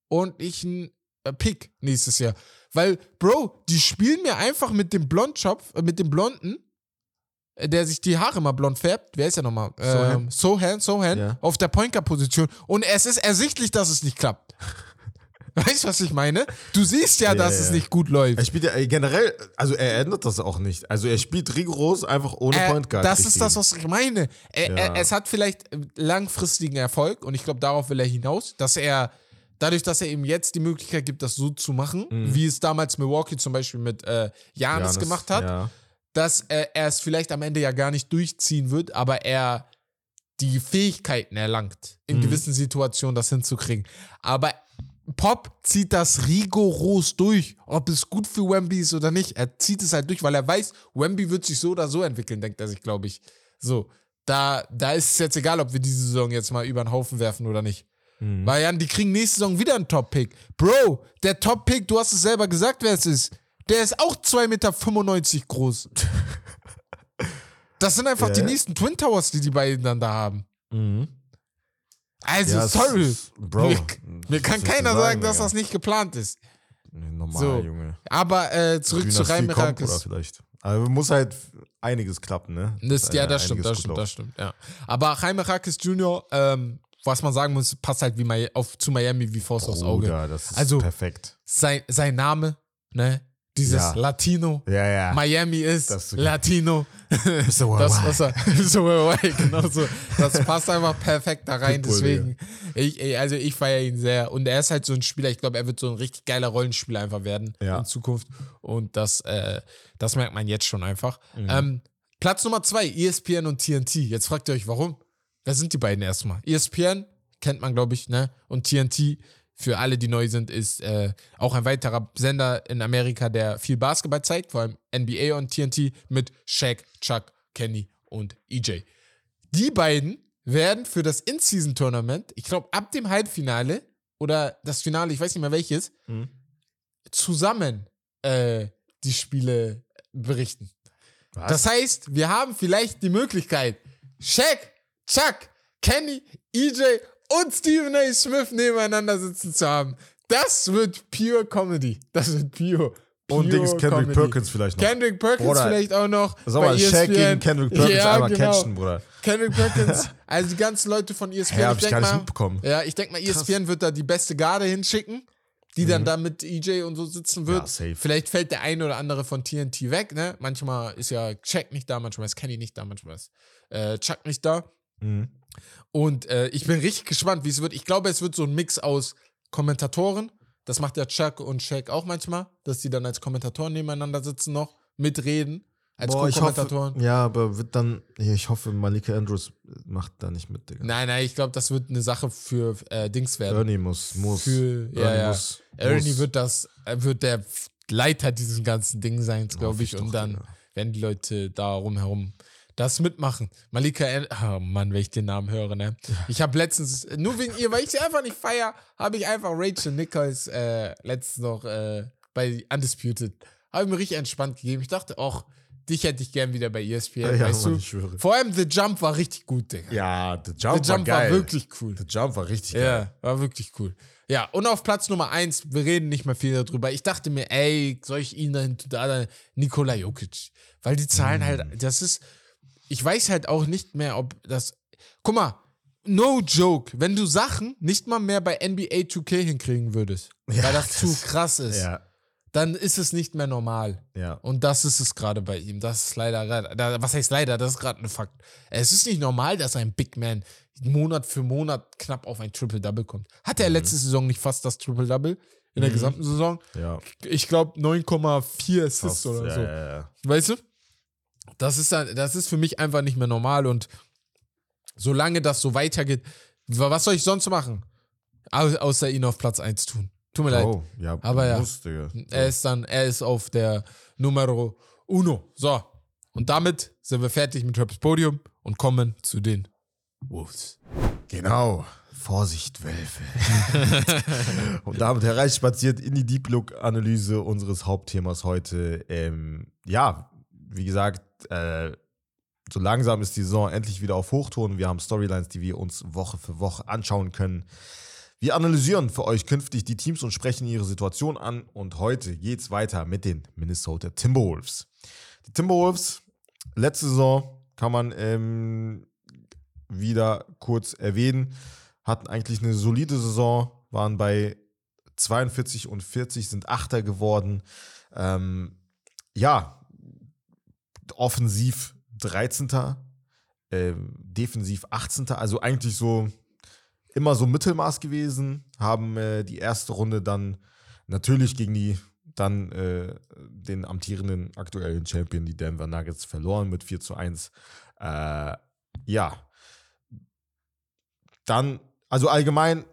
ordentlichen äh, Pick nächstes Jahr. Weil, Bro, die spielen mir einfach mit dem Blondschopf, äh, mit dem Blonden, äh, der sich die Haare mal blond färbt. Wer ist der nochmal? Sohan. Ähm, Sohan, Sohan, Ja. auf der Pointer-Position. Und es ist ersichtlich, dass es nicht klappt. Weißt du, was ich meine? Du siehst ja, Ja, dass ja. es nicht gut läuft. Er spielt ja äh, generell, also er ändert das auch nicht. Also er spielt rigoros einfach ohne Äh, Point Guard. das ist das, was ich meine. Er, er, es hat vielleicht äh, langfristigen Erfolg und ich glaube, darauf will er hinaus, dass er, dadurch, dass er ihm jetzt die Möglichkeit gibt, das so zu machen, Mhm. wie es damals Milwaukee zum Beispiel mit äh, Janis gemacht hat, Ja. dass äh, er es vielleicht am Ende ja gar nicht durchziehen wird, aber er die Fähigkeiten erlangt, in Mhm. gewissen Situationen das hinzukriegen. Aber Pop zieht das rigoros durch, ob es gut für Wemby ist oder nicht. Er zieht es halt durch, weil er weiß, Wemby wird sich so oder so entwickeln, denkt er sich, glaube ich. So, da, da ist es jetzt egal, ob wir diese Saison jetzt mal über den Haufen werfen oder nicht. Mhm. Weil Jan, die kriegen nächste Saison wieder einen Top-Pick. Bro, der Top-Pick, du hast es selber gesagt, wer es ist. Der ist auch 2,95 Meter groß. Das sind einfach Ja, die nächsten Twin Towers, die die beiden dann da haben. Mhm. Also, Ja, sorry. ist- Bro, mir, mir kann keiner sagen, sagen, dass das nicht geplant ist. Normal, So. Junge. Aber äh, zurück zu Reim Merakis. vielleicht. Also muss halt einiges klappen, ne? Das, ja, äh, das stimmt, das stimmt, das stimmt, ja. Aber Jaime Rakis Jr., ähm, was man sagen muss, passt halt wie auf, zu Miami wie Faust aufs Auge. Das ist Also- perfekt. Sein, sein Name, ne? Dieses Ja. Latino. Ja, ja. Miami ist, Das so- Latino. Mr. Das, was er, so genau so. Das passt einfach perfekt da rein. Pitbull, Deswegen, ich, also ich feiere ihn sehr. Und er ist halt so ein Spieler, ich glaube, er wird so ein richtig geiler Rollenspieler einfach werden in Zukunft. Und das, äh, das merkt man jetzt schon einfach. Mhm. Ähm, Platz Nummer zwei, ESPN und TNT. Jetzt fragt ihr euch, warum? Wer sind die beiden erstmal? ESPN kennt man, glaube ich, ne? Und TNT, für alle, die neu sind, ist äh, auch ein weiterer Sender in Amerika, der viel Basketball zeigt, vor allem NBA und TNT mit Shaq, Chuck, Kenny und EJ. Die beiden werden für das In-Season-Tournament, ich glaube, ab dem Halbfinale oder das Finale, ich weiß nicht mehr welches, Mhm. zusammen äh, die Spiele berichten. Was? Das heißt, wir haben vielleicht die Möglichkeit, Shaq, Chuck, Kenny, EJ und Stephen A. Smith nebeneinander sitzen zu haben. Das wird pure Comedy. Das wird pure. Und pure Dings Kendrick Comedy. Perkins vielleicht noch. Kendrick Perkins Bruder, vielleicht auch noch. Sag mal, Shaq ESPN. gegen Kendrick Perkins Ja, einmal genau. catchen, Bruder. Kendrick Perkins, also die ganzen Leute von ESPN. Ja, hab ich ich gar nicht mal, mitbekommen. ja, ich denke mal, ESPN wird da die beste Garde hinschicken, die dann da mit EJ und so sitzen wird. Mhm. Ja, safe. Vielleicht fällt der eine oder andere von TNT weg, ne? Manchmal ist ja Check nicht da, manchmal ist Kenny nicht da, manchmal ist äh, Chuck nicht da. Mhm. Und äh, ich bin richtig gespannt, wie es wird. Ich glaube, es wird so ein Mix aus Kommentatoren. Das macht ja Chuck und Shaq auch manchmal, dass die dann als Kommentatoren nebeneinander sitzen noch, mitreden. Als Boah, ich hoffe, ja, aber wird dann, ja, ich hoffe, Malika Andrews macht da nicht mit, Digga. Nein, nein, ich glaube, das wird eine Sache für äh, Dings werden. Ernie muss, muss. Für, ja, Ernie ja. muss. Ernie muss. wird das, er wird der Leiter dieses ganzen Ding sein, glaube ich. ich Und doch, dann Digga. werden die Leute da rumherum das mitmachen. Malika, An oh Mann, wenn ich den Namen höre, ne? Ich habe letztens, nur wegen ihr, weil ich sie einfach nicht feier, habe ich einfach Rachel Nichols äh, letztens noch äh, bei Undisputed, habe ich mir richtig entspannt gegeben. Ich dachte, auch dich hätte ich gern wieder bei ESPN, Ja, weißt Mann, du? ich schwöre. Vor allem The Jump war richtig gut, Digga. Ja, The Jump, The Jump war war, wirklich cool. The Jump war richtig geil. Ja, war wirklich cool. Ja, und auf Platz Nummer eins, wir reden nicht mehr viel darüber. Ich dachte mir, ey, soll ich ihn dahin, da, da, Nikola Jokic. Weil die Zahlen Mhm. halt, das ist, ich weiß halt auch nicht mehr, ob das, guck mal, no joke, wenn du Sachen nicht mal mehr bei NBA 2K hinkriegen würdest, Ja, weil das, das- zu krass ist, Ja, dann ist es nicht mehr normal. ja. Und das ist es gerade bei ihm. Das ist leider, was heißt leider, das ist gerade ein Fakt. Es ist nicht normal, dass ein Big Man Monat für Monat knapp auf ein Triple-Double kommt. Hatte er Mhm. letzte Saison nicht fast das Triple-Double in der gesamten Saison? Ja, Ich glaube 9,4 Assists fast, oder so. Weißt du? Das ist, dann- das ist für mich einfach nicht mehr normal und solange das so weitergeht, wa- was soll ich sonst machen? Au- Außer ihn auf Platz 1 tun. Tut mir leid. Oh, ja, Aber ja. Digga. Er ist dann, er ist auf der Numero Uno. So. Und damit sind wir fertig mit Traps Podium und kommen zu den Wolves. Genau. Vorsicht, Wölfe. und damit hereinspaziert in die Deep Look-Analyse unseres Hauptthemas heute. Ähm, ja, wie gesagt, äh, so langsam ist die Saison endlich wieder auf Hochton. Wir haben Storylines, die wir uns Woche für Woche anschauen können. Wir analysieren für euch künftig die Teams und sprechen ihre Situation an. Und heute geht's weiter mit den Minnesota Timberwolves. Die Timberwolves, letzte Saison kann man ähm, wieder kurz erwähnen, hatten eigentlich eine solide Saison, waren bei 42 und 40, sind Achter geworden. Ähm, ja, offensiv 13. Ähm, defensiv 18. Also eigentlich so immer so Mittelmaß gewesen, haben äh, die erste Runde dann natürlich gegen die dann äh, den amtierenden aktuellen Champion, die Denver Nuggets, verloren mit 4 zu 1. Äh, ja. Dann, also allgemein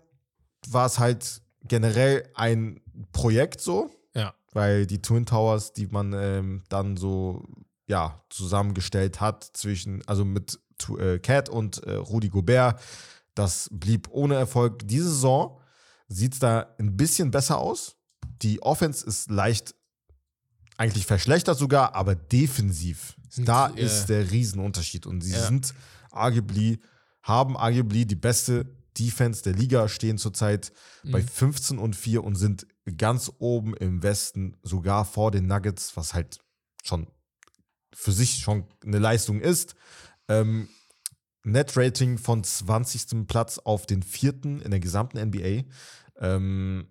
war es halt generell ein Projekt so. Ja. Weil die Twin Towers, die man ähm, dann so ja, zusammengestellt hat zwischen, also mit äh, Cat und äh, Rudi Gobert, das blieb ohne Erfolg. Diese Saison sieht es da ein bisschen besser aus. Die Offense ist leicht, eigentlich verschlechtert sogar, aber defensiv. Sind- da ja. ist der Riesenunterschied. Und sie Ja. sind arguably, haben arguably die beste Defense der Liga, stehen zurzeit bei 15 und 4 und sind ganz oben im Westen, sogar vor den Nuggets, was halt schon für sich schon eine Leistung ist. Ähm, Net-Rating von 20. Platz auf den vierten in der gesamten NBA. Ähm,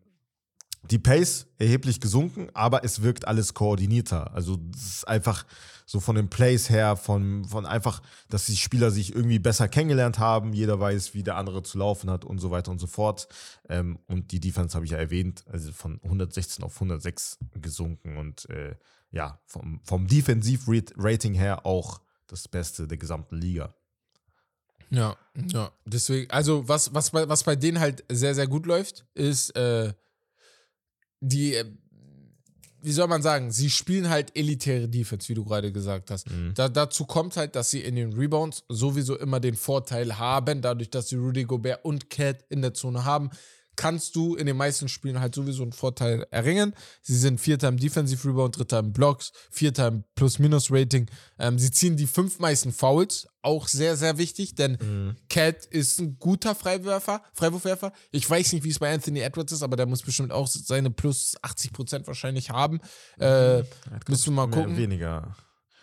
die Pace erheblich gesunken, aber es wirkt alles koordinierter. Also es ist einfach so von den Plays her, von, von einfach, dass die Spieler sich irgendwie besser kennengelernt haben. Jeder weiß, wie der andere zu laufen hat und so weiter und so fort. Ähm, und die Defense habe ich ja erwähnt, also von 116 auf 106 gesunken und äh, ja, vom, vom Defensiv-Rating her auch das Beste der gesamten Liga. Ja, ja. Deswegen, also was, was, bei, was bei denen halt sehr, sehr gut läuft, ist äh, die, äh, wie soll man sagen, sie spielen halt elitäre Defense, wie du gerade gesagt hast. Da, dazu kommt halt, dass sie in den Rebounds sowieso immer den Vorteil haben, dadurch, dass sie Rudy Gobert und Cat in der Zone haben. Kannst du in den meisten Spielen halt sowieso einen Vorteil erringen. Sie sind Vierter im Defensive Rebound, Dritter im Blocks, Vierter im Plus-Minus-Rating. Ähm, sie ziehen die fünf meisten Fouls, auch sehr, sehr wichtig, denn Cat ist ein guter Freiwerfer, Freiwurfwerfer. Ich weiß nicht, wie es bei Anthony Edwards ist, aber der muss bestimmt auch seine plus 80 Prozent wahrscheinlich haben. Äh, müssen wir mal gucken. Weniger.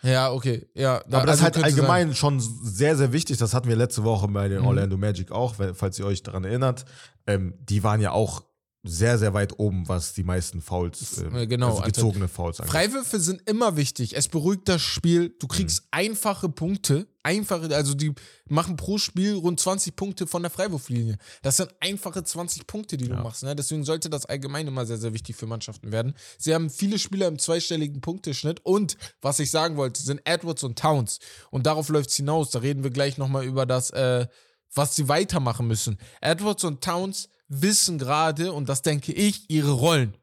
Ja, okay. Ja, da- Aber das ist also halt könnte allgemein schon sehr, sehr wichtig. Das hatten wir letzte Woche bei Mhm. den Orlando Magic auch, falls ihr euch daran erinnert. Ähm, die waren ja auch sehr, sehr weit oben, was die meisten Fouls, ähm, Äh, genau, also gezogene Fouls angeht. Freiwürfe sind immer wichtig. Es beruhigt das Spiel. Du kriegst Mhm. einfache Punkte. Einfache, also die machen pro Spiel rund 20 Punkte von der Freiwurflinie. Das sind einfache 20 Punkte, die du machst. Ne? Deswegen sollte das allgemein immer sehr, sehr wichtig für Mannschaften werden. Sie haben viele Spieler im zweistelligen Punkteschnitt und, was ich sagen wollte, sind Edwards und Towns. Und darauf läuft es hinaus. Da reden wir gleich nochmal über das, äh, was sie weitermachen müssen. Edwards und Towns wissen gerade, und das denke ich, ihre Rollen.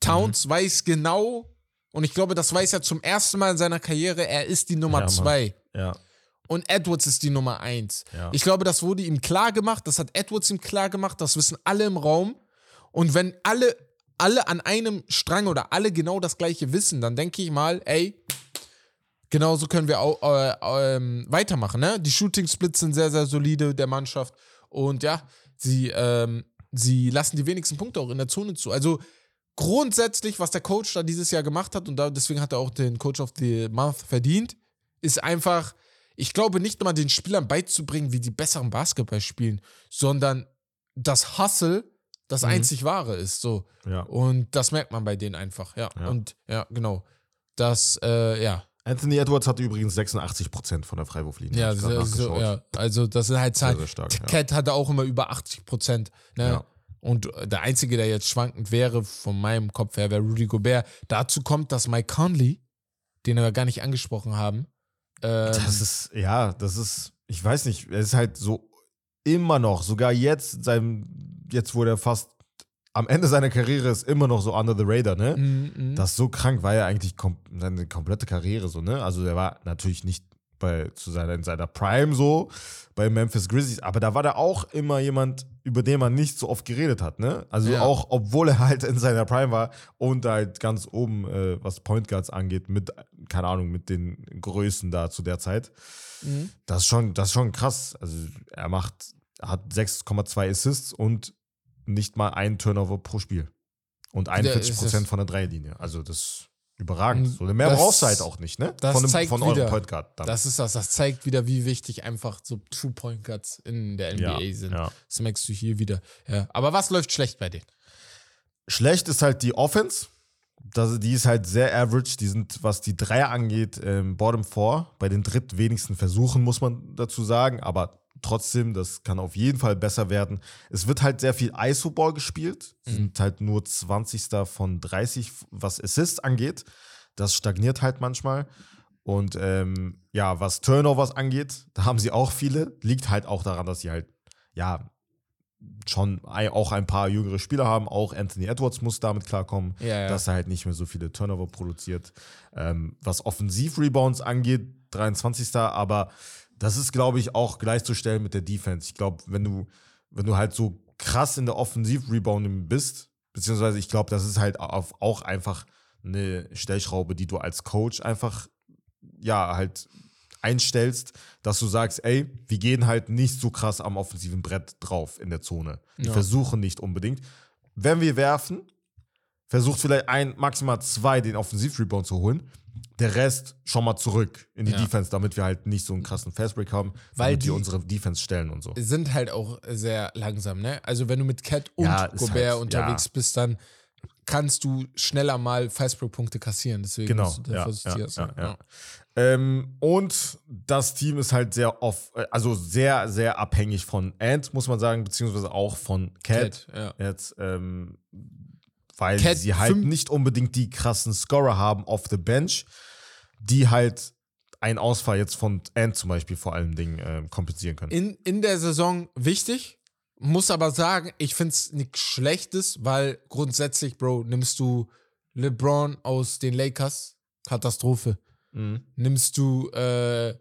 Towns Mhm. weiß genau, und ich glaube, das weiß er zum ersten Mal in seiner Karriere, er ist die Nummer Ja, zwei. Ja. Und Edwards ist die Nummer eins. Ja. Ich glaube, das wurde ihm klar gemacht, das hat Edwards ihm klar gemacht, das wissen alle im Raum. Und wenn alle, alle an einem Strang oder alle genau das gleiche wissen, dann denke ich mal, ey, genauso können wir auch äh, ähm, weitermachen. Ne? Die Shooting-Splits sind sehr, sehr solide der Mannschaft. Und ja, sie, ähm, sie lassen die wenigsten Punkte auch in der Zone zu. Also grundsätzlich, was der Coach da dieses Jahr gemacht hat, und da, deswegen hat er auch den Coach of the Month verdient, ist einfach, ich glaube, nicht mal den Spielern beizubringen, wie die besseren Basketball spielen, sondern das Hustle das einzig wahre ist. So. ja. Und das merkt man bei denen einfach, ja. Ja. Und ja, genau. Das, äh, ja. Anthony Edwards hatte übrigens 86% von der Freiwurflinie. Ja, grad so, ja, also das sind halt Zahlen. sehr stark, ja. Cat hatte auch immer über 80 Prozent. Ne? Ja. Und der Einzige, der jetzt schwankend wäre, von meinem Kopf her, wäre Rudy Gobert. Dazu kommt, dass Mike Conley, den wir gar nicht angesprochen haben, ähm, Das ist, ja, das ist, ich weiß nicht, es ist halt so immer noch, sogar jetzt, seinem, jetzt wo der fast am Ende seiner Karriere ist, immer noch so under the radar, ne? mm, mm. Das so krank war ja eigentlich kom seine komplette Karriere so, ne? Also der war natürlich nicht bei, zu seiner, in seiner Prime so bei Memphis Grizzlies, aber da war da auch immer jemand, über den man nicht so oft geredet hat, ne? Also Ja. auch, obwohl er halt in seiner Prime war und halt ganz oben, äh, was Point Guards angeht, mit, keine Ahnung, mit den Größen da zu der Zeit. Mhm. Das ist schon, das ist schon krass. Also er macht, hat 6,2 Assists und nicht mal einen Turnover pro Spiel. Und 41 ist Prozent von der Dreierlinie. Also das ist überragend. So, mehr Das- brauchst du halt auch nicht, ne? das von, einem- zeigt von eurem wieder, Point Guard. Dann. Das ist das. Das zeigt wieder, wie wichtig einfach so True Point Guards in der NBA ja, sind. ja. Das merkst du hier wieder. Ja. Aber was läuft schlecht bei denen? Schlecht ist halt die Offense. Das, die ist halt sehr average. Die sind, was die Dreier angeht, ähm, Bottom 4. Bei den drittwenigsten Versuchen, muss man dazu sagen. Aber trotzdem, das kann auf jeden Fall besser werden. Es wird halt sehr viel ISO-Ball gespielt. Mhm. Sind halt nur 20. von 30, was Assists angeht. Das stagniert halt manchmal. Und ähm, ja, was Turnovers angeht, da haben sie auch viele. Liegt halt auch daran, dass sie halt, ja, schon auch ein paar jüngere Spieler haben. Auch Anthony Edwards muss damit klarkommen, ja, ja. dass er halt nicht mehr so viele Turnover produziert. Ähm, was Offensiv-Rebounds angeht, 23. Aber das ist, glaube ich, auch gleichzustellen mit der Defense. Ich glaube, wenn du, wenn du halt so krass in der Offensiv-Rebounding bist, beziehungsweise ich glaube, das ist halt auch einfach eine Stellschraube, die du als Coach einfach, ja, halt einstellst, dass du sagst, ey, wir gehen halt nicht so krass am offensiven Brett drauf in der Zone. Wir ja. versuchen nicht unbedingt. Wenn wir werfen, versucht vielleicht ein, maximal zwei den Offensivrebound zu holen. Der Rest schon mal zurück in die ja. Defense, damit wir halt nicht so einen krassen Fastbreak haben, weil die, die unsere Defense stellen und so. Sind halt auch sehr langsam, ne? Also wenn du mit Cat und ja, Gobert halt, unterwegs ja. bist, dann kannst du schneller mal Fastbreak-Punkte kassieren. Deswegen genau. musst du da vorsichtig sein. Ja, ähm, und das Team ist halt sehr oft, äh, also sehr, sehr abhängig von Ant, muss man sagen, beziehungsweise auch von Cat. Cat jetzt, ähm, weil Cat sie halt nicht unbedingt die krassen Scorer haben auf the bench, die halt einen Ausfall jetzt von Ant zum Beispiel vor allen Dingen äh, kompensieren können. In, in der Saison wichtig, muss aber sagen, ich finde es nichts Schlechtes, weil grundsätzlich, Bro, nimmst du LeBron aus den Lakers, Katastrophe. Mhm. Nimmst du äh,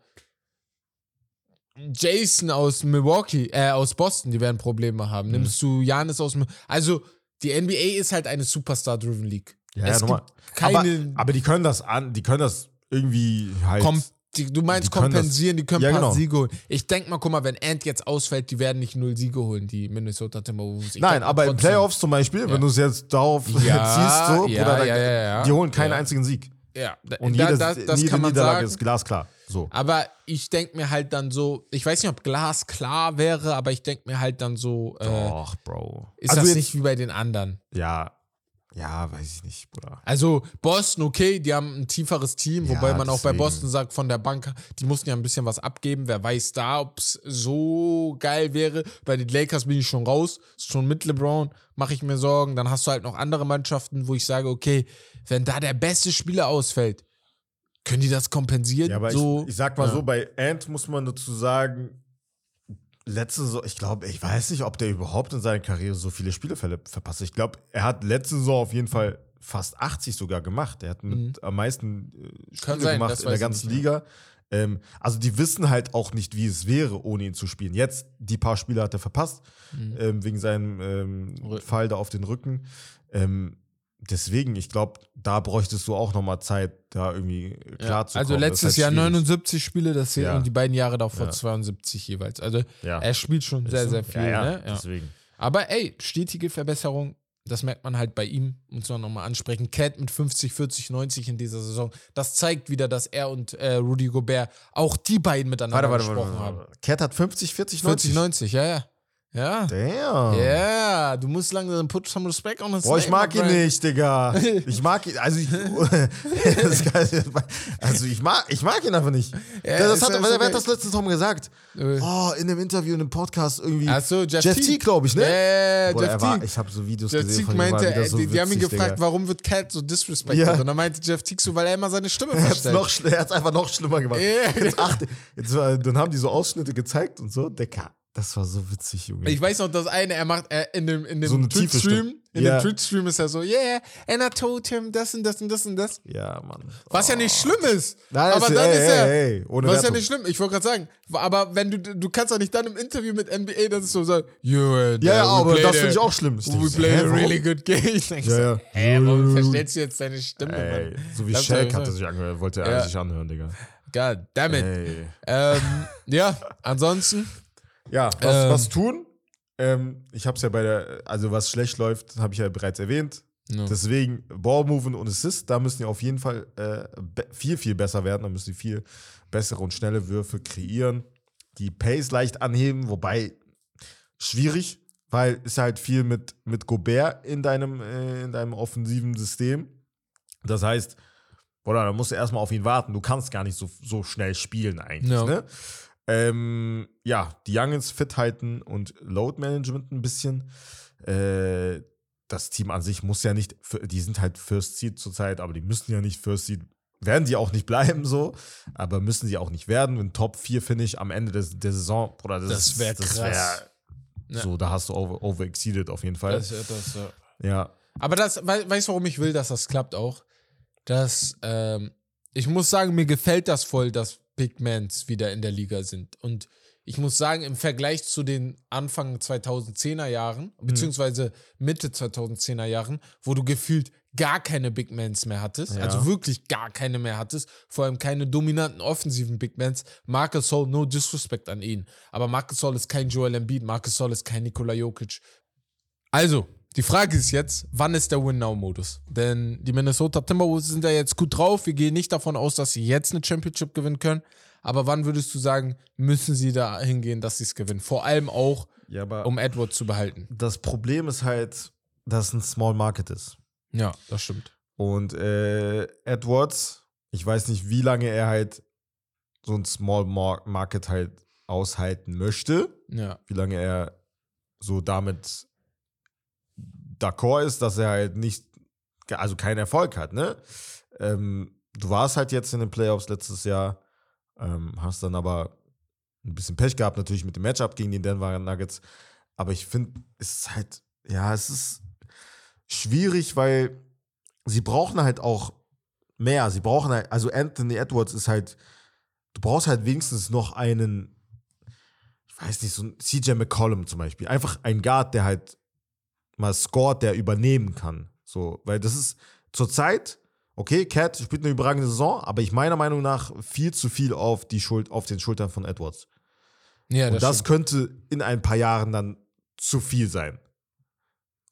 Jason aus Milwaukee, äh, aus Boston, die werden Probleme haben. Mhm. Nimmst du Janis aus. Also, die NBA ist halt eine Superstar-driven League. Ja, es ja, keine aber, aber, die können das an, die können das irgendwie halt. Kom die, du meinst die kompensieren, das, die können ja, ein paar genau. Siege holen. Ich denke mal, guck mal, wenn Ant jetzt ausfällt, die werden nicht null Siege holen, die Minnesota Timberwolves. Ich Nein, aber in Playoffs zum Beispiel, ja. wenn du es jetzt darauf ja, ziehst, so, da, die holen keinen einzigen Sieg. Ja, und jede, da, das, das jede kann man Niederlage sagen. ist glasklar. So. Aber ich denke mir halt dann so, ich weiß nicht, ob glasklar wäre, aber ich denke mir halt dann so. Äh, Doch, Bro. Ist also das jetzt, nicht wie bei den anderen? Ja, ja, weiß ich nicht, Bruder. Also Boston, okay, die haben ein tieferes Team, ja, wobei man deswegen. auch bei Boston sagt, von der Bank, die mussten ja ein bisschen was abgeben. Wer weiß da, ob es so geil wäre. Bei den Lakers bin ich schon raus, ist schon mit LeBron, mache ich mir Sorgen. Dann hast du halt noch andere Mannschaften, wo ich sage, okay, wenn da der beste Spieler ausfällt, können die das kompensieren? Ja, aber so, ich, ich sag mal ja. so, bei Ant muss man dazu sagen, letzte Saison, ich glaube, ich weiß nicht, ob der überhaupt in seiner Karriere so viele Spiele verpasst. Ich glaube, er hat letzte Saison auf jeden Fall fast 80 sogar gemacht. Er hat mit mhm. am meisten äh, Spiele sein, gemacht in der ganzen nicht, Liga. Ähm, also die wissen halt auch nicht, wie es wäre, ohne ihn zu spielen. Jetzt, die paar Spiele hat er verpasst, mhm. ähm, wegen seinem ähm, Fall da auf den Rücken. Ähm, deswegen, ich glaube, da bräuchtest du auch nochmal Zeit, da irgendwie klar ja, zu Also kommen. letztes halt Jahr 79 Spiele, das hier ja. und die beiden Jahre davor ja. 72 jeweils. Also er spielt schon sehr, sehr viel. Ne? Deswegen. Aber ey, stetige Verbesserung, das merkt man halt bei ihm, muss man nochmal ansprechen. Cat mit 50, 40, 90 in dieser Saison. Das zeigt wieder, dass er und äh, Rudy Gobert auch die beiden miteinander warte, gesprochen warte, warte, haben. Cat hat 50, 40, 90. 40, 90, ja, ja. Ja. Damn. Ja, yeah, du musst langsam put some respect on his Boah, ich mag ihn nicht, Digga. Ich mag ihn, also ich, also ich mag, ich mag ihn einfach nicht. Ja, das hat, wer hat das letztens Tom gesagt? Äh. Oh, in einem Interview, in einem Podcast irgendwie. Ach so, Jeff, Jeff T, T glaube ich, ne? Ja, Boah, Jeff war, Ich habe so Videos Jeff gesehen Teague von meinte, ihm, so die, die haben ihn gefragt, Digga. warum wird Cat so disrespected? Ja. Und dann meinte Jeff Teague so, weil er immer seine Stimme verstellt. Er hat es einfach noch schlimmer gemacht. Yeah. Jetzt achte, jetzt, dann haben die so Ausschnitte gezeigt und so. Digga, das war so witzig, Junge. Ich weiß noch, das eine, er macht er in dem, in dem so Twitch-Stream, in ja. dem Twitch-Stream ist er so, yeah, and I told him das und das und das und das. Ja, Mann. Was oh. ja nicht oh. schlimm ist. Nein, aber ist, dann ey, ist er, ey, ey, was ja nicht schlimm, ich wollte gerade sagen, aber wenn du, du kannst doch nicht dann im Interview mit NBA dann so sagen, and, Ja, ja, aber das finde ich auch schlimm. We play a really good game. Ich denke ja, ja. hä, warum verstellst du jetzt deine Stimme, ey, So wie Shaq hat er sich angehört, wollte er ja. sich anhören, Digga. God damn it. Ähm, ja, ansonsten ja, was, ähm, was tun? Ähm, ich habe es ja bei der, also was schlecht läuft, habe ich ja bereits erwähnt. No. Deswegen Ballmovement und Assist, da müssen die auf jeden Fall äh, viel, viel besser werden. Da müssen die viel bessere und schnelle Würfe kreieren. Die Pace leicht anheben, wobei schwierig, weil es halt viel mit, mit Gobert in deinem, äh, in deinem offensiven System. Das heißt, oder da musst du erstmal auf ihn warten. Du kannst gar nicht so, so schnell spielen eigentlich. No. Ne? Ähm, ja, die Youngins fit halten und Load Management ein bisschen. Äh, das Team an sich muss ja nicht, die sind halt First Seed zurzeit, aber die müssen ja nicht First Seed, werden die auch nicht bleiben so, aber müssen sie auch nicht werden. Ein Top 4 Finish am Ende des, der Saison, oder das, das wäre krass. Wär, ja. So, da hast du over, over exceeded auf jeden Fall. Das, das, ja. ja. Aber das, weißt du, warum ich will, dass das klappt auch? Dass, ähm, ich muss sagen, mir gefällt das voll, dass Big Mans wieder in der Liga sind. Und ich muss sagen, im Vergleich zu den Anfang 2010er Jahren, mhm. beziehungsweise Mitte 2010er Jahren, wo du gefühlt gar keine Big Mans mehr hattest, ja. also wirklich gar keine mehr hattest, vor allem keine dominanten offensiven Big Mans. Marcus Hall, no disrespect an ihn, aber Marcus Hall ist kein Joel Embiid, Marcus Hall ist kein Nikola Jokic. Also, die Frage ist jetzt, wann ist der Win-Now-Modus? Denn die Minnesota Timberwolves sind ja jetzt gut drauf. Wir gehen nicht davon aus, dass sie jetzt eine Championship gewinnen können. Aber wann würdest du sagen, müssen sie da hingehen, dass sie es gewinnen? Vor allem auch, ja, um Edwards zu behalten. Das Problem ist halt, dass es ein Small Market ist. Ja, das stimmt. Und äh, Edwards, ich weiß nicht, wie lange er halt so ein Small Market halt aushalten möchte. Ja. Wie lange er so damit d'accord ist, dass er halt nicht, also keinen Erfolg hat, ne? Ähm, du warst halt jetzt in den Playoffs letztes Jahr, ähm, hast dann aber ein bisschen Pech gehabt, natürlich mit dem Matchup gegen die Denver Nuggets. Aber ich finde, es ist halt, ja, es ist schwierig, weil sie brauchen halt auch mehr. Sie brauchen halt, also Anthony Edwards ist halt, du brauchst halt wenigstens noch einen, ich weiß nicht, so ein CJ McCollum zum Beispiel. Einfach ein Guard, der halt mal scored, der übernehmen kann. So, weil das ist zurzeit, okay, Cat spielt eine überragende Saison, aber ich meiner Meinung nach viel zu viel auf die Schuld, auf den Schultern von Edwards. Ja, das Und das stimmt. könnte in ein paar Jahren dann zu viel sein.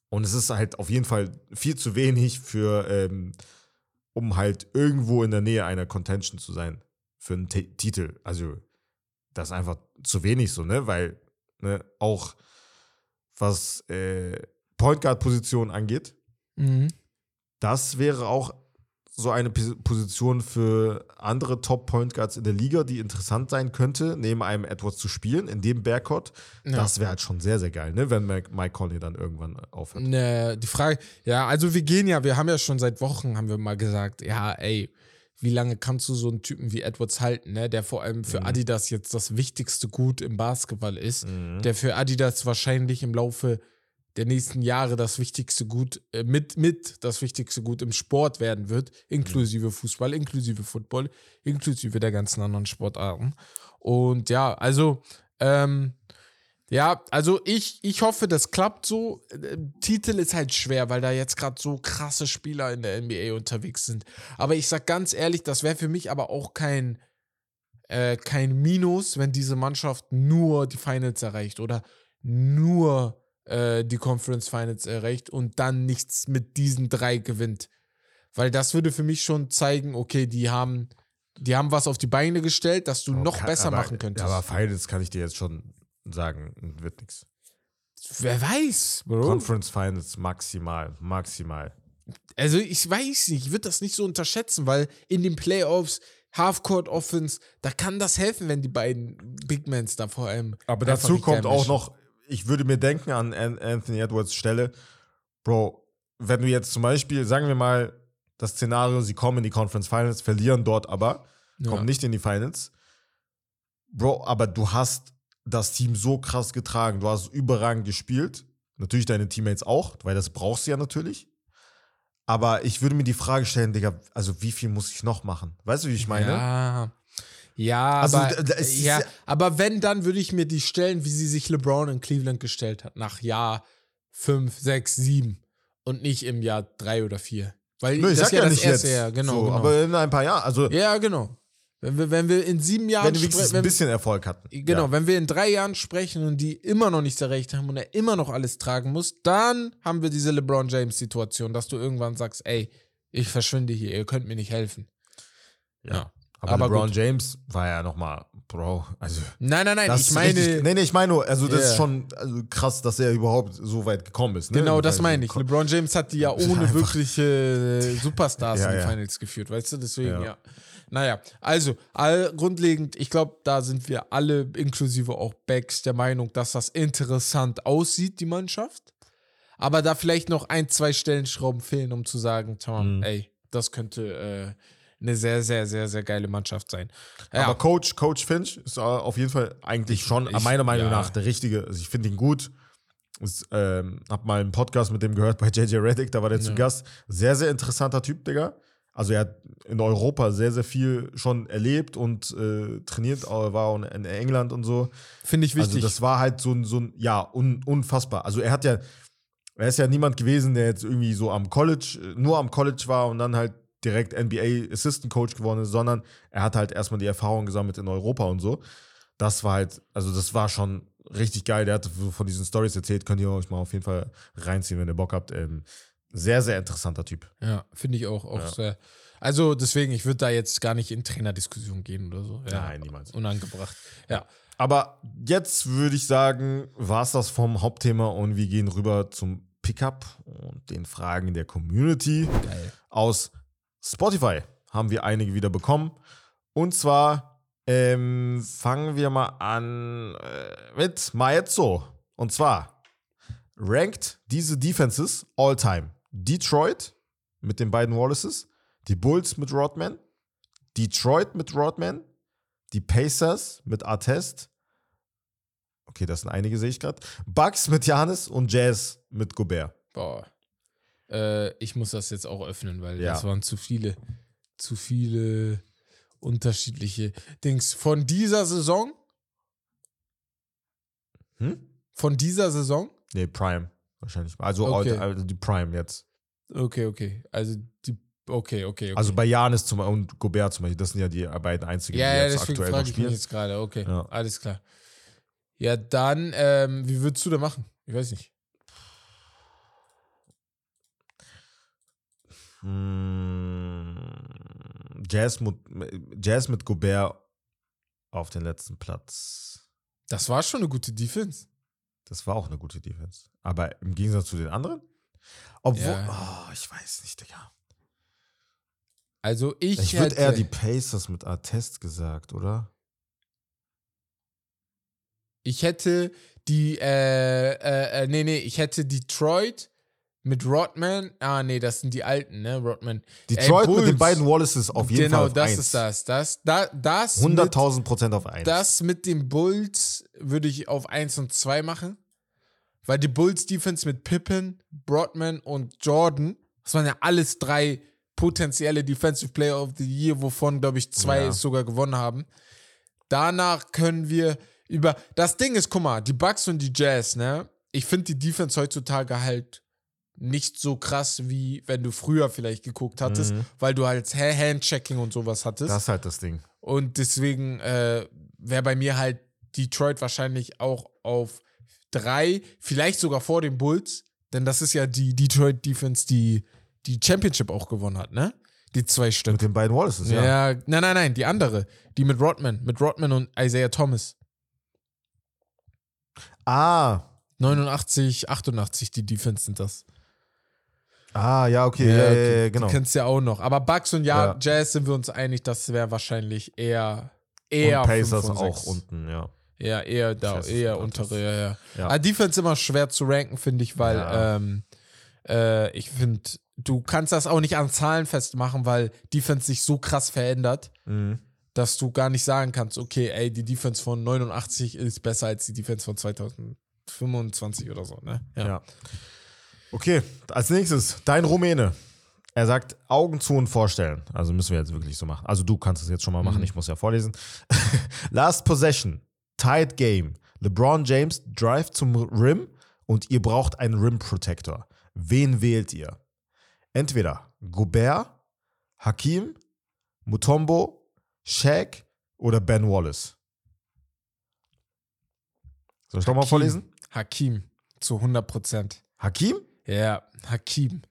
Und es ist halt auf jeden Fall viel zu wenig für, ähm, um halt irgendwo in der Nähe einer Contention zu sein für einen T Titel. Also, das ist einfach zu wenig so, ne? Weil, ne, auch was äh, Point Guard-Position angeht. Mhm. Das wäre auch so eine Position für andere Top-Point Guards in der Liga, die interessant sein könnte, neben einem Edwards zu spielen, in dem Backcourt. Ja. Das wäre halt schon sehr, sehr geil, ne? wenn Mike Conley dann irgendwann aufhört. Ne, die Frage, ja, also wir gehen ja, wir haben ja schon seit Wochen, haben wir mal gesagt, ja, ey, wie lange kannst du so einen Typen wie Edwards halten, ne? der vor allem für mhm. Adidas jetzt das wichtigste Gut im Basketball ist, mhm. der für Adidas wahrscheinlich im Laufe der nächsten Jahre das wichtigste Gut, äh, mit, mit das wichtigste Gut im Sport werden wird, inklusive Fußball, inklusive Football, inklusive der ganzen anderen Sportarten. Und ja, also, ähm, ja, also ich, ich hoffe, das klappt so. Äh, Titel ist halt schwer, weil da jetzt gerade so krasse Spieler in der NBA unterwegs sind. Aber ich sag ganz ehrlich, das wäre für mich aber auch kein, äh, kein Minus, wenn diese Mannschaft nur die Finals erreicht oder nur äh, die Conference Finals erreicht und dann nichts mit diesen drei gewinnt. Weil das würde für mich schon zeigen, okay, die haben, die haben was auf die Beine gestellt, dass du oh, noch kann, besser aber, machen könntest. Aber Finals kann ich dir jetzt schon sagen, wird nichts. Wer weiß, Bro. Conference Finals maximal, maximal. Also ich weiß nicht, ich würde das nicht so unterschätzen, weil in den Playoffs Halfcourt Offense, da kann das helfen, wenn die beiden Big Mans da vor allem. Aber dazu kommt auch noch ich würde mir denken an Anthony Edwards Stelle, Bro, wenn du jetzt zum Beispiel, sagen wir mal, das Szenario, sie kommen in die Conference Finals, verlieren dort aber, ja. kommen nicht in die Finals. Bro, aber du hast das Team so krass getragen, du hast überragend gespielt. Natürlich deine Teammates auch, weil das brauchst du ja natürlich. Aber ich würde mir die Frage stellen, Digga, also wie viel muss ich noch machen? Weißt du, wie ich meine? Ja. Ja, also, aber, ja, aber wenn, dann würde ich mir die stellen, wie sie sich LeBron in Cleveland gestellt hat, nach Jahr 5, 6, 7 und nicht im Jahr 3 oder 4. Weil Nö, ich das sag ja, ja das erste Jahr, genau, so, genau, Aber in ein paar Jahren, also. Ja, genau. Wenn wir, wenn wir in sieben Jahren. Wenn wir wenigstens ein bisschen Erfolg hatten. Genau, ja. wenn wir in drei Jahren sprechen und die immer noch nichts erreicht haben und er immer noch alles tragen muss, dann haben wir diese LeBron James-Situation, dass du irgendwann sagst, ey, ich verschwinde hier, ihr könnt mir nicht helfen. Ja. ja. Aber, aber LeBron gut. James war ja nochmal, Bro, also. Nein, nein, nein, ich meine. Richtig, nee, nee, ich meine nur, also das yeah. ist schon also krass, dass er überhaupt so weit gekommen ist. Ne? Genau, das meine ich. LeBron James hat die ja ohne wirkliche Superstars ja, in die Finals geführt, weißt du? Deswegen, ja. Naja, also all, grundlegend, ich glaube, da sind wir alle, inklusive auch Becks, der Meinung, dass das interessant aussieht, die Mannschaft. Aber da vielleicht noch ein, zwei Stellenschrauben fehlen, um zu sagen, Tom, Mhm. ey, das könnte äh, eine sehr, sehr, sehr, sehr geile Mannschaft sein. Ja, Aber Coach, Coach Finch ist äh, auf jeden Fall eigentlich schon, ich- meiner Meinung ja. nach, der richtige. Also ich finde ihn gut. Ich ähm, hab mal einen Podcast mit dem gehört bei JJ Reddick, da war der zu Ja. Gast. Sehr, sehr interessanter Typ, Digga. Also er hat in Europa sehr, sehr viel schon erlebt und äh, trainiert, äh, war in England und so. finde ich Also wichtig. das war halt so ein, so ein ja, un, unfassbar. Also er hat ja, er ist ja niemand gewesen, der jetzt irgendwie so am College, äh, nur am College war und dann halt direkt NBA Assistant Coach geworden ist, sondern er hat halt erstmal die Erfahrung gesammelt in Europa und so. Das war halt, also das war schon richtig geil. Der hat so von diesen Stories erzählt, könnt ihr euch mal auf jeden Fall reinziehen, wenn ihr Bock habt. Ähm, sehr, sehr interessanter Typ. ja, finde ich auch, auch Ja. sehr. Also deswegen, ich würde da jetzt gar nicht in Trainerdiskussion gehen oder so. Ja, Nein, niemals. Unangebracht. Ja. Aber jetzt würde ich sagen, war es das vom Hauptthema und wir gehen rüber zum Pickup und den Fragen der Community. Geil. Aus Spotify haben wir einige wieder bekommen. Und zwar ähm, fangen wir mal an äh, mit Maezzo. Und zwar rankt diese Defenses all time. Detroit mit den beiden Wallaces, die Bulls mit Rodman, Detroit mit Rodman, die Pacers mit Artest. Okay, das sind einige, sehe ich gerade. Bucks mit Janis und Jazz mit Gobert. Boah. Äh, ich muss das jetzt auch öffnen, weil Ja. das waren zu viele, zu viele unterschiedliche Dings. Von dieser Saison, Hm? von dieser Saison, Nee, Prime. Wahrscheinlich. Also, Okay. all, also die Prime jetzt. okay, okay. Also die, okay, okay, okay. Also bei Janis zum, und Gobert zum Beispiel, das sind ja die beiden einzigen, ja, die ja, jetzt aktuell noch frage ich mich spielen. jetzt gerade. Okay, Ja. alles klar. Ja, dann, ähm, wie würdest du da machen? Ich weiß nicht. Jazz, mit, Jazz mit Gobert auf den letzten Platz. Das war schon eine gute Defense. Das war auch eine gute Defense. Aber im Gegensatz zu den anderen? Obwohl, Ja. oh, ich weiß nicht, Digga. Also ich, Ich, würde eher die Pacers mit Artest gesagt, oder? ich hätte die, äh, äh, äh, nee, nee, ich hätte Detroit mit Rodman. Ah, nee, das sind die alten, ne, Rodman. Detroit mit den beiden Wallaces auf jeden genau, Fall auf das eins. ist das. Das, da, das, mit, 100.000 Prozent auf eins. das mit den Bulls würde ich auf 1 und 2 machen. Weil die Bulls Defense mit Pippen, Broadman und Jordan, das waren ja alles drei potenzielle Defensive Player of the Year, wovon, glaube ich, zwei Ja. sogar gewonnen haben. Danach können wir über. Das Ding ist, guck mal, die Bucks und die Jazz, ne? Ich finde die Defense heutzutage halt nicht so krass, wie wenn du früher vielleicht geguckt hattest, Mhm. weil du halt Ha- Handchecking und sowas hattest. das ist halt das Ding. Und deswegen äh, wäre bei mir halt Detroit wahrscheinlich auch auf drei, vielleicht sogar vor den Bulls, denn das ist ja die Detroit Defense, die die Championship auch gewonnen hat, ne? Die zwei Stück. Mit den beiden Wallaces, ja. Ja. nein, nein, nein, die andere, die mit Rodman, mit Rodman und Isaiah Thomas. Ah, 89, 88, die Defense sind das. Ah, ja, okay, ja, ja, ja, ja, genau. Die kennst du ja auch noch. Aber Bucks und ja, Ja. Jazz sind wir uns einig, das wäre wahrscheinlich eher, eher Und Pacers und auch unten, ja. Ja, eher da, eher untere, ja, ja. Ja. Ah, Defense immer schwer zu ranken, finde ich, weil Ja. ähm, äh, ich finde, du kannst das auch nicht an Zahlen festmachen, weil Defense sich so krass verändert, Mhm. dass du gar nicht sagen kannst, okay, ey, die Defense von 89 ist besser als die Defense von 2025 oder so, ne? Ja. Okay, als nächstes, dein Rumäne. Er sagt, Augen zu und vorstellen. Also müssen wir jetzt wirklich so machen. Also du kannst es jetzt schon mal machen, Mhm. ich muss ja vorlesen. Last Possession, Tied Game. LeBron James drive zum Rim und ihr braucht einen Rim Protector. Wen wählt ihr? Entweder Gobert, Hakim, Mutombo, Shaq oder Ben Wallace. Soll ich doch mal Hakim. vorlesen? Hakim, zu 100 Prozent. Hakim? Ja, Hakim.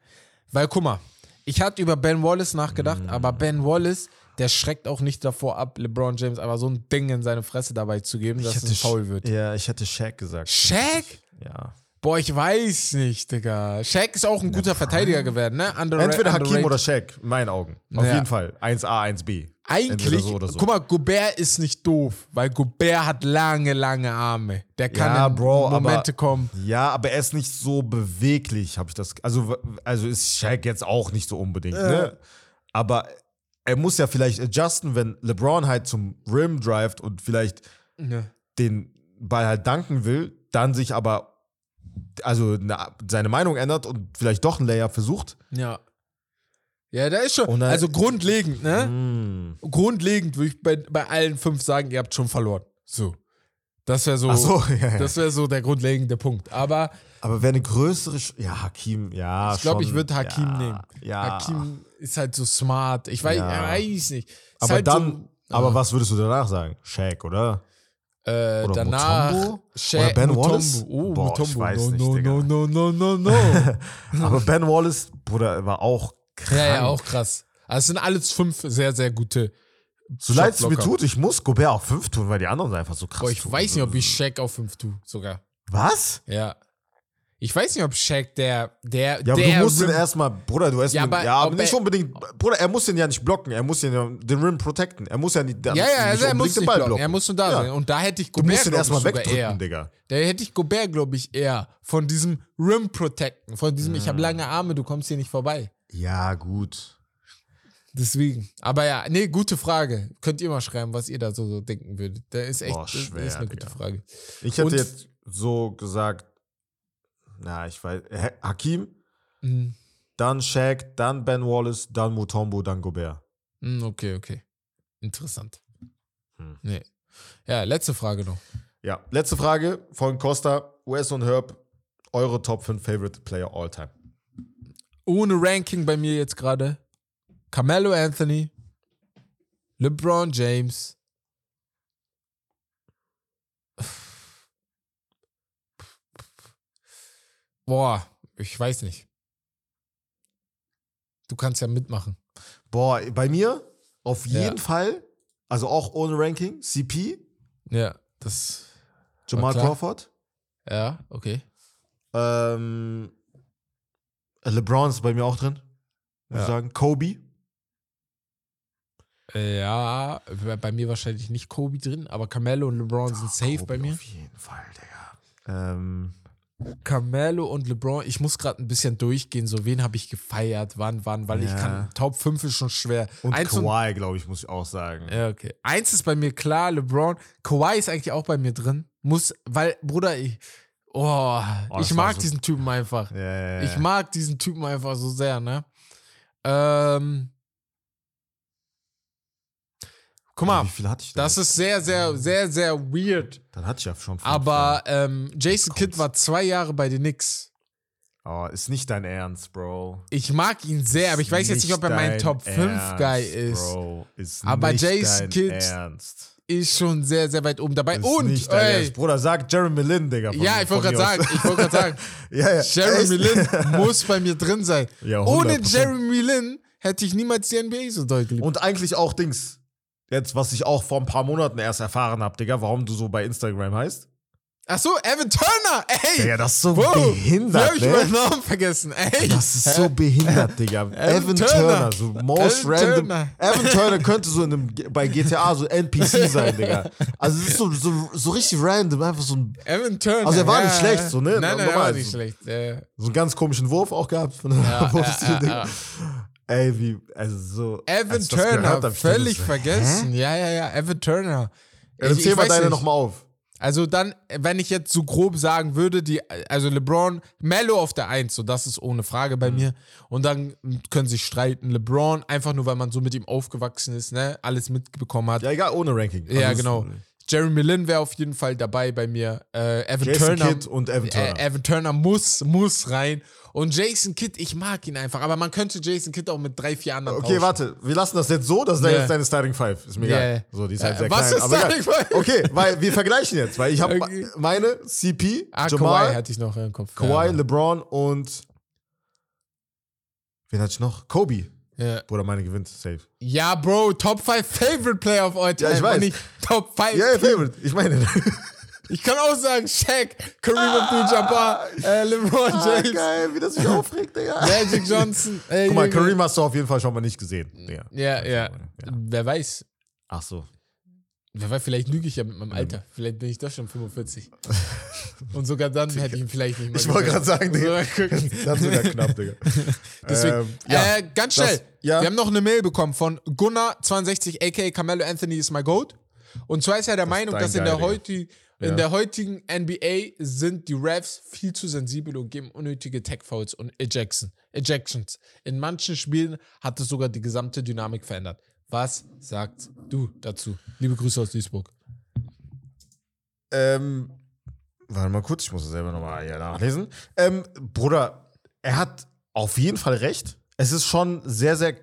Weil, guck mal, ich hatte über Ben Wallace nachgedacht, Mm. aber Ben Wallace, der schreckt auch nicht davor ab, LeBron James aber so ein Ding in seine Fresse dabei zu geben, dass es Foul wird. Ja, ich hätte Shaq gesagt. Shaq? Ja. Boah, ich weiß nicht, Digga. Shaq ist auch ein guter Verteidiger geworden, ne? Underra Entweder Hakim oder Shaq, in meinen Augen. Auf Ja. jeden Fall. 1A, 1B. Eigentlich, so so. guck mal, Gobert ist nicht doof, weil Gobert hat lange, lange Arme. Der kann Ja, in Bro, aber- Momente kommen. Ja, aber er ist nicht so beweglich, habe ich das. Also, also ist Shaq jetzt auch nicht so unbedingt, ne? Aber er muss ja vielleicht adjusten, wenn LeBron halt zum Rim drivet und vielleicht Ja. den Ball halt danken will, dann sich aber also seine Meinung ändert und vielleicht doch einen Layup versucht. Ja. Ja, da ist schon. Also grundlegend, ne? Hm. Grundlegend würde ich bei, bei allen fünf sagen, ihr habt schon verloren. So. Das wäre so, so, ja, das wäre so der grundlegende Punkt. Aber Aber wer eine größere. Sch ja, Hakim, ja. ich glaube, ich würde Hakim ja, nehmen. Ja. Hakim ist halt so smart. Ich weiß, Ja. weiß nicht. Ist aber halt dann. so, aber was würdest du danach sagen? Shaq, oder? Äh, Oder danach Mutombo? Shaq- Oder Ben Mutombo. Wallace? Oh, Boah, ich Mutombo. weiß no, nicht, no, Digga. no, no, no, no, no. Aber Ben Wallace, Bruder, war auch krank. ja, ja, auch krass. Also es sind alles fünf sehr, sehr gute. So leid es mir tut, ich muss Gobert auf 5 tun, weil die anderen sind einfach so krass Boah, ich tun. weiß nicht, ob ich Shaq auf fünf tue, sogar. Was? Ja. Ich weiß nicht, ob Shaq der, der, Ja, aber der du musst den Rim- erstmal, Bruder, du hast Ja, ja, aber ja, aber nicht er- unbedingt, Bruder, er muss den ja nicht blocken, er muss den, ja, den Rim protecten. Er muss ja nicht, Ja, ja, also er muss den Ball blocken. Er muss nur da Ja. sein. Und da hätte ich Du Gobert, musst den erstmal wegdrücken, eher. Digga. Da hätte ich Gobert, glaube ich, eher von diesem Rim protecten, von diesem, Mhm. ich habe lange Arme, du kommst hier nicht vorbei. Ja, gut. Deswegen. Aber ja, nee, gute Frage. Könnt ihr mal schreiben, was ihr da so, so denken würdet. Da ist echt, Boah, das schwer, ist eine gute Digga. Frage. Ich hätte Und- jetzt so gesagt, na, ich weiß, Ha- Hakim, Mhm. dann Shaq, dann Ben Wallace, dann Mutombo, dann Gobert. Mhm, Okay, okay. Interessant. Hm. Nee. Ja, letzte Frage noch. Ja, letzte Frage von Costa, Wes und Herb, eure Top 5 Favorite Player all time. Ohne Ranking bei mir jetzt gerade. Carmelo Anthony, LeBron James. Boah, ich weiß nicht. Du kannst ja mitmachen. Boah, bei mir auf Ja. jeden Fall, also auch ohne Ranking, CP, Ja, das. Jamal. Crawford, Ja, okay. ähm, LeBron ist bei mir auch drin, muss Ja. ich sagen. Kobe, Äh, Ja, bei- mir wahrscheinlich nicht Kobe drin, aber Carmelo und LeBron sind safe Kobe bei mir. Auf jeden Fall, Digga. Ähm, Carmelo und LeBron, ich muss gerade ein bisschen durchgehen, so wen habe ich gefeiert, wann, wann, weil ich Ja. kann, Top 5 ist schon schwer. und Eins Kawhi, glaube ich, muss ich auch sagen. ja, okay. Eins ist bei mir klar, LeBron. Kawhi ist eigentlich auch bei mir drin. Muss, weil, Bruder, ich, oh, Oh, ich mag so- diesen Typen einfach. Ja, ja, ja. Ich mag diesen Typen einfach so sehr, ne? Ähm. Guck mal, Wie viel hatte ich denn? das ist sehr, sehr, sehr, sehr weird. Dann hatte ich ja schon Aber ähm, Jason. Kidd war zwei Jahre bei den Knicks. Oh, ist nicht dein Ernst, Bro. Ich mag ihn sehr, aber ich weiß jetzt nicht, ob er mein Top 5 Guy ist. Bro. Ist Aber Jason dein Kidd- Ernst. Ist schon sehr, sehr weit oben dabei. Ist Und, nicht ey. Bruder, sag Jeremy Lin, Digga. ja, ich wollte gerade sagen, ich wollte gerade sagen, ja, ja. Jeremy? Lin muss bei mir drin sein. Ja, Ohne 100%. Jeremy Lin hätte ich niemals die NBA so geliebt. Und eigentlich auch Dings. Jetzt, was ich auch vor ein paar Monaten erst erfahren habe, Digga, warum du so bei Instagram heißt. Ach so, Evan Turner, ey! Digga, das ist so Wow, wie behindert, hab ich ne? meinen Namen vergessen? Ey! Das ist so behindert, Digga. Evan, Turner. Turner. so most Evan random. Turner. Evan Turner könnte so in einem, bei GTA so NPC sein, Digga. Also es ist so, so, so richtig random, einfach so, ein, Evan Turner. Also er war ja, nicht schlecht, ja. so, ne? Nein, nein, er war nicht so. schlecht. Ja, so einen ganz komischen Wurf auch gehabt. Von ja, ja, ja, ja. Ey, wie, also so. Evan das Turner, gehört völlig so, vergessen. Ja, ja, ja, Evan Turner. Ja, dann zähl mal deine nochmal auf. Also dann, wenn ich jetzt so grob sagen würde, die, also LeBron, Mello auf der Eins, so das ist ohne Frage Mhm. bei mir. Und dann können sich streiten. LeBron, einfach nur, weil man so mit ihm aufgewachsen ist, ne, alles mitbekommen hat. Ja, egal, ohne Ranking. Ja, Also genau. Jeremy Lin wäre auf jeden Fall dabei bei mir. Äh, Evan Jason Turner. Kidd und Evan Turner. Äh, Evan Turner muss, muss rein. Und Jason Kidd, ich mag ihn einfach. Aber man könnte Jason Kidd auch mit drei, vier anderen Okay, tauschen. warte, wir lassen das jetzt so, das ist Ja. jetzt deine Starting Five. Ist mir Ja, egal. So, die ist halt Äh, sehr was klein. ist aber Starting. Five? Okay, weil wir vergleichen jetzt, weil ich habe Okay. meine CP, Ah, Jamal, Kawhi hatte ich noch im Kopf. Kawhi, ja. LeBron und wen hatte ich noch? Kobe. Ja. Bruder, meine gewinnt safe. ja, Bro, Top 5 Favorite Player of all time. Ja, ich weiß. Nicht Top 5. Ja, yeah, Favorite. Ich meine. Ich kann auch sagen, Shaq, Kareem Abdul-Jabbar, äh, LeBron Ah, James, geil, wie das sich aufregt, Digga. Magic Johnson. Äh, Guck mal, Junge. Kareem hast du auf jeden Fall schon mal nicht gesehen. Digga. Ja, ja. Wer weiß. Ach so. Wer weiß, vielleicht lüge ich ja mit meinem Alter. Vielleicht bin ich doch schon 45. Und sogar dann hätte ich ihn vielleicht nicht mal Ich wollte gerade sagen, Digga. Das ist sogar knapp, Digga. Deswegen, Ähm, ja, äh, ganz schnell. das- ja. Wir haben noch eine Mail bekommen von Gunnar62, aka Carmelo Anthony is my goat. Und zwar ist er der Meinung, dein dass in der, Digga. heuti in Ja. der heutigen NBA sind die Refs viel zu sensibel und geben unnötige Tech-Fouls und Ejection, Ejections. In manchen Spielen hat es sogar die gesamte Dynamik verändert. Was sagst du dazu? Liebe Grüße aus Duisburg. Ähm, warte mal kurz, ich muss das selber nochmal hier nachlesen. Ähm, Bruder, er hat auf jeden Fall recht. Es ist schon sehr, sehr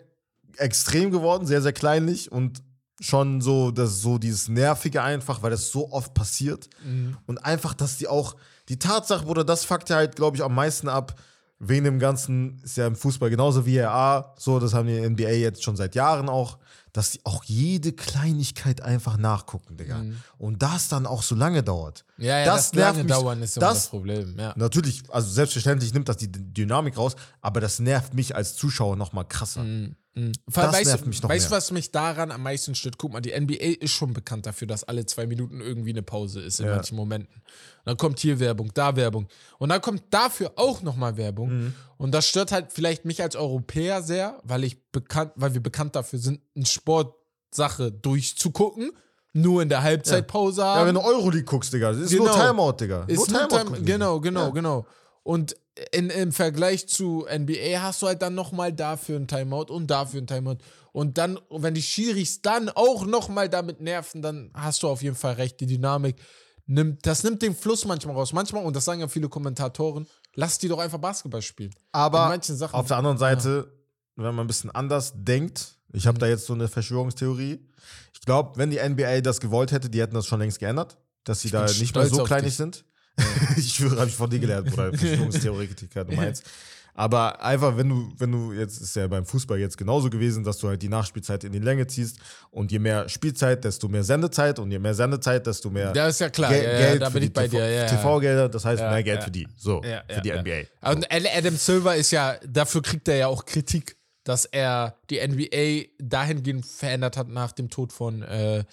extrem geworden, sehr, sehr kleinlich und schon so, das so dieses Nervige einfach, weil das so oft passiert. Und einfach, dass die auch, die Tatsache, Bruder, das fuckt ja halt, glaube ich, am meisten ab. Wegen dem Ganzen ist ja im Fußball genauso wie RA, so, das haben die NBA jetzt schon seit Jahren auch, dass die auch jede Kleinigkeit einfach nachgucken, Digga. Und das dann auch so lange dauert. Ja, ja, das das, nervt lange mich. dauern ist immer das, das, Problem. Ja. Natürlich, also selbstverständlich nimmt das die Dynamik raus, aber das nervt mich als Zuschauer noch mal krasser. Vor allem, Das weißt, nervt mich noch weißt du, was mich daran am meisten stört? Guck mal, die NBA ist schon bekannt dafür, dass alle zwei Minuten irgendwie eine Pause ist in Ja. manchen Momenten. Und dann kommt hier Werbung, da Werbung. Und dann kommt dafür auch nochmal Werbung. Mhm. Und das stört halt vielleicht mich als Europäer sehr, weil ich bekannt, weil wir bekannt dafür sind, eine Sportsache durchzugucken, nur in der Halbzeitpause Ja, haben. wenn du Euroleague guckst, Digga, das ist Genau. nur Timeout, Digga. Ist nur Timeout. Time, genau, genau, Ja. genau. Und in, im Vergleich zu NBA hast du halt dann nochmal dafür ein Timeout und dafür ein Timeout. Und dann, wenn die Schiris dann auch nochmal damit nerven, dann hast du auf jeden Fall recht. Die Dynamik nimmt, das nimmt den Fluss manchmal raus. Manchmal, und das sagen ja viele Kommentatoren, lass die doch einfach Basketball spielen. Aber Sachen- auf der anderen Seite, wenn man ein bisschen anders denkt, ich Mhm. habe da jetzt so eine Verschwörungstheorie. Ich glaube, wenn die NBA das gewollt hätte, die hätten das schon längst geändert, dass sie da bin nicht mehr so kleinig dich. sind. ich schwöre, habe ich von dir gelernt, Bruder, Verschwörungstheoretiker Nummer eins. Aber einfach, wenn du, wenn du jetzt, ist ja beim Fußball jetzt genauso gewesen, dass du halt die Nachspielzeit in die Länge ziehst und je mehr Spielzeit, desto mehr Sendezeit und je mehr Sendezeit, desto mehr Ja, ist ja klar. Gel- ja, ja, Geld da für bin die ich bei TV dir. Ja, ja. TV-Gelder, das heißt Ja, mehr Geld ja. für die. So, Ja, für ja, die ja. NBA. Und Adam Silver ist ja, dafür kriegt er ja auch Kritik, dass er die NBA dahingehend verändert hat nach dem Tod von äh,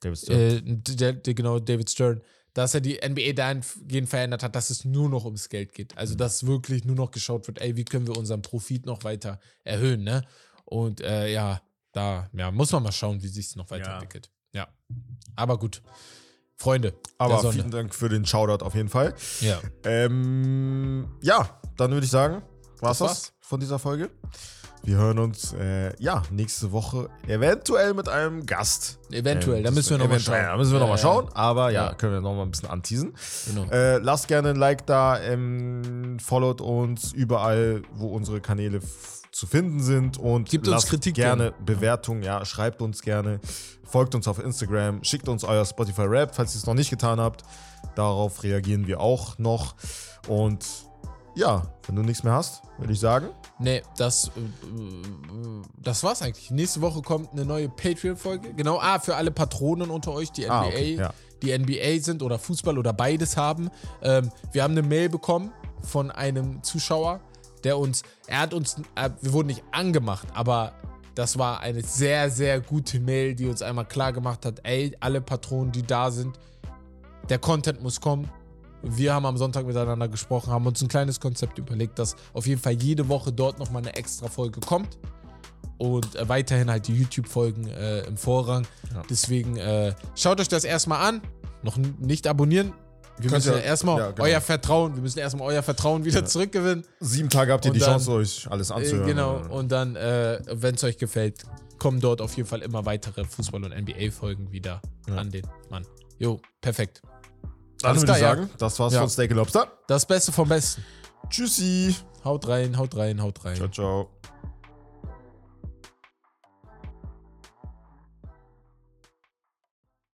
David Stern. äh, der, der, genau David Stern, dass er die NBA dahingehend verändert hat, dass es nur noch ums Geld geht. Also dass wirklich nur noch geschaut wird, ey, wie können wir unseren Profit noch weiter erhöhen, ne? Und äh, ja, da ja, muss man mal schauen, wie sich es noch weiterentwickelt. Ja. Aber gut. Freunde. Aber vielen Dank für den Shoutout auf jeden Fall. Ja. Ähm, ja, dann würde ich sagen, war's Das das, war's. von dieser Folge. Wir hören uns, äh, ja, nächste Woche eventuell mit einem Gast. Eventuell, da Ähm, müssen wir nochmal schauen. Da müssen wir nochmal schauen, aber ja, Ja. können wir nochmal ein bisschen anteasen. Genau. Äh, lasst gerne ein Like da, ähm, followt uns überall, wo unsere Kanäle zu finden sind und Gebt uns Kritik gerne Bewertungen, ja, schreibt uns gerne, folgt uns auf Instagram, schickt uns euer Spotify Rap, falls ihr es noch nicht getan habt. Darauf reagieren wir auch noch und ja, wenn du nichts mehr hast, würde ich sagen, Nee, das, äh, äh, das war's eigentlich. Nächste Woche kommt eine neue Patreon-Folge. Genau, ah, für alle Patronen unter euch, die NBA, Ah, okay, ja. die NBA sind oder Fußball oder beides haben. Ähm, wir haben eine Mail bekommen von einem Zuschauer, der uns, er hat uns, äh, wir wurden nicht angemacht, aber das war eine sehr, sehr gute Mail, die uns einmal klar gemacht hat, ey, alle Patronen, die da sind, der Content muss kommen. Wir haben am Sonntag miteinander gesprochen, haben uns ein kleines Konzept überlegt, dass auf jeden Fall jede Woche dort nochmal eine extra Folge kommt. Und äh, weiterhin halt die YouTube-Folgen äh, im Vorrang. Ja. Deswegen äh, schaut euch das erstmal an. Noch nicht abonnieren. Wir Könnt müssen ja erstmal ja, genau. euer Vertrauen, wir müssen erstmal euer Vertrauen wieder zurückgewinnen. sieben Tage habt ihr Und die dann- Chance, euch alles Äh, anzuhören. genau. Und dann, äh, wenn es euch gefällt, kommen dort auf jeden Fall immer weitere Fußball- und NBA-Folgen wieder Ja. an den Mann. Jo, perfekt. Dann Alles würde ich klar, ja. sagen, das war's Ja. von Steak Lobster. Das Beste vom Besten. Tschüssi. Haut rein, haut rein, haut rein. Ciao, ciao.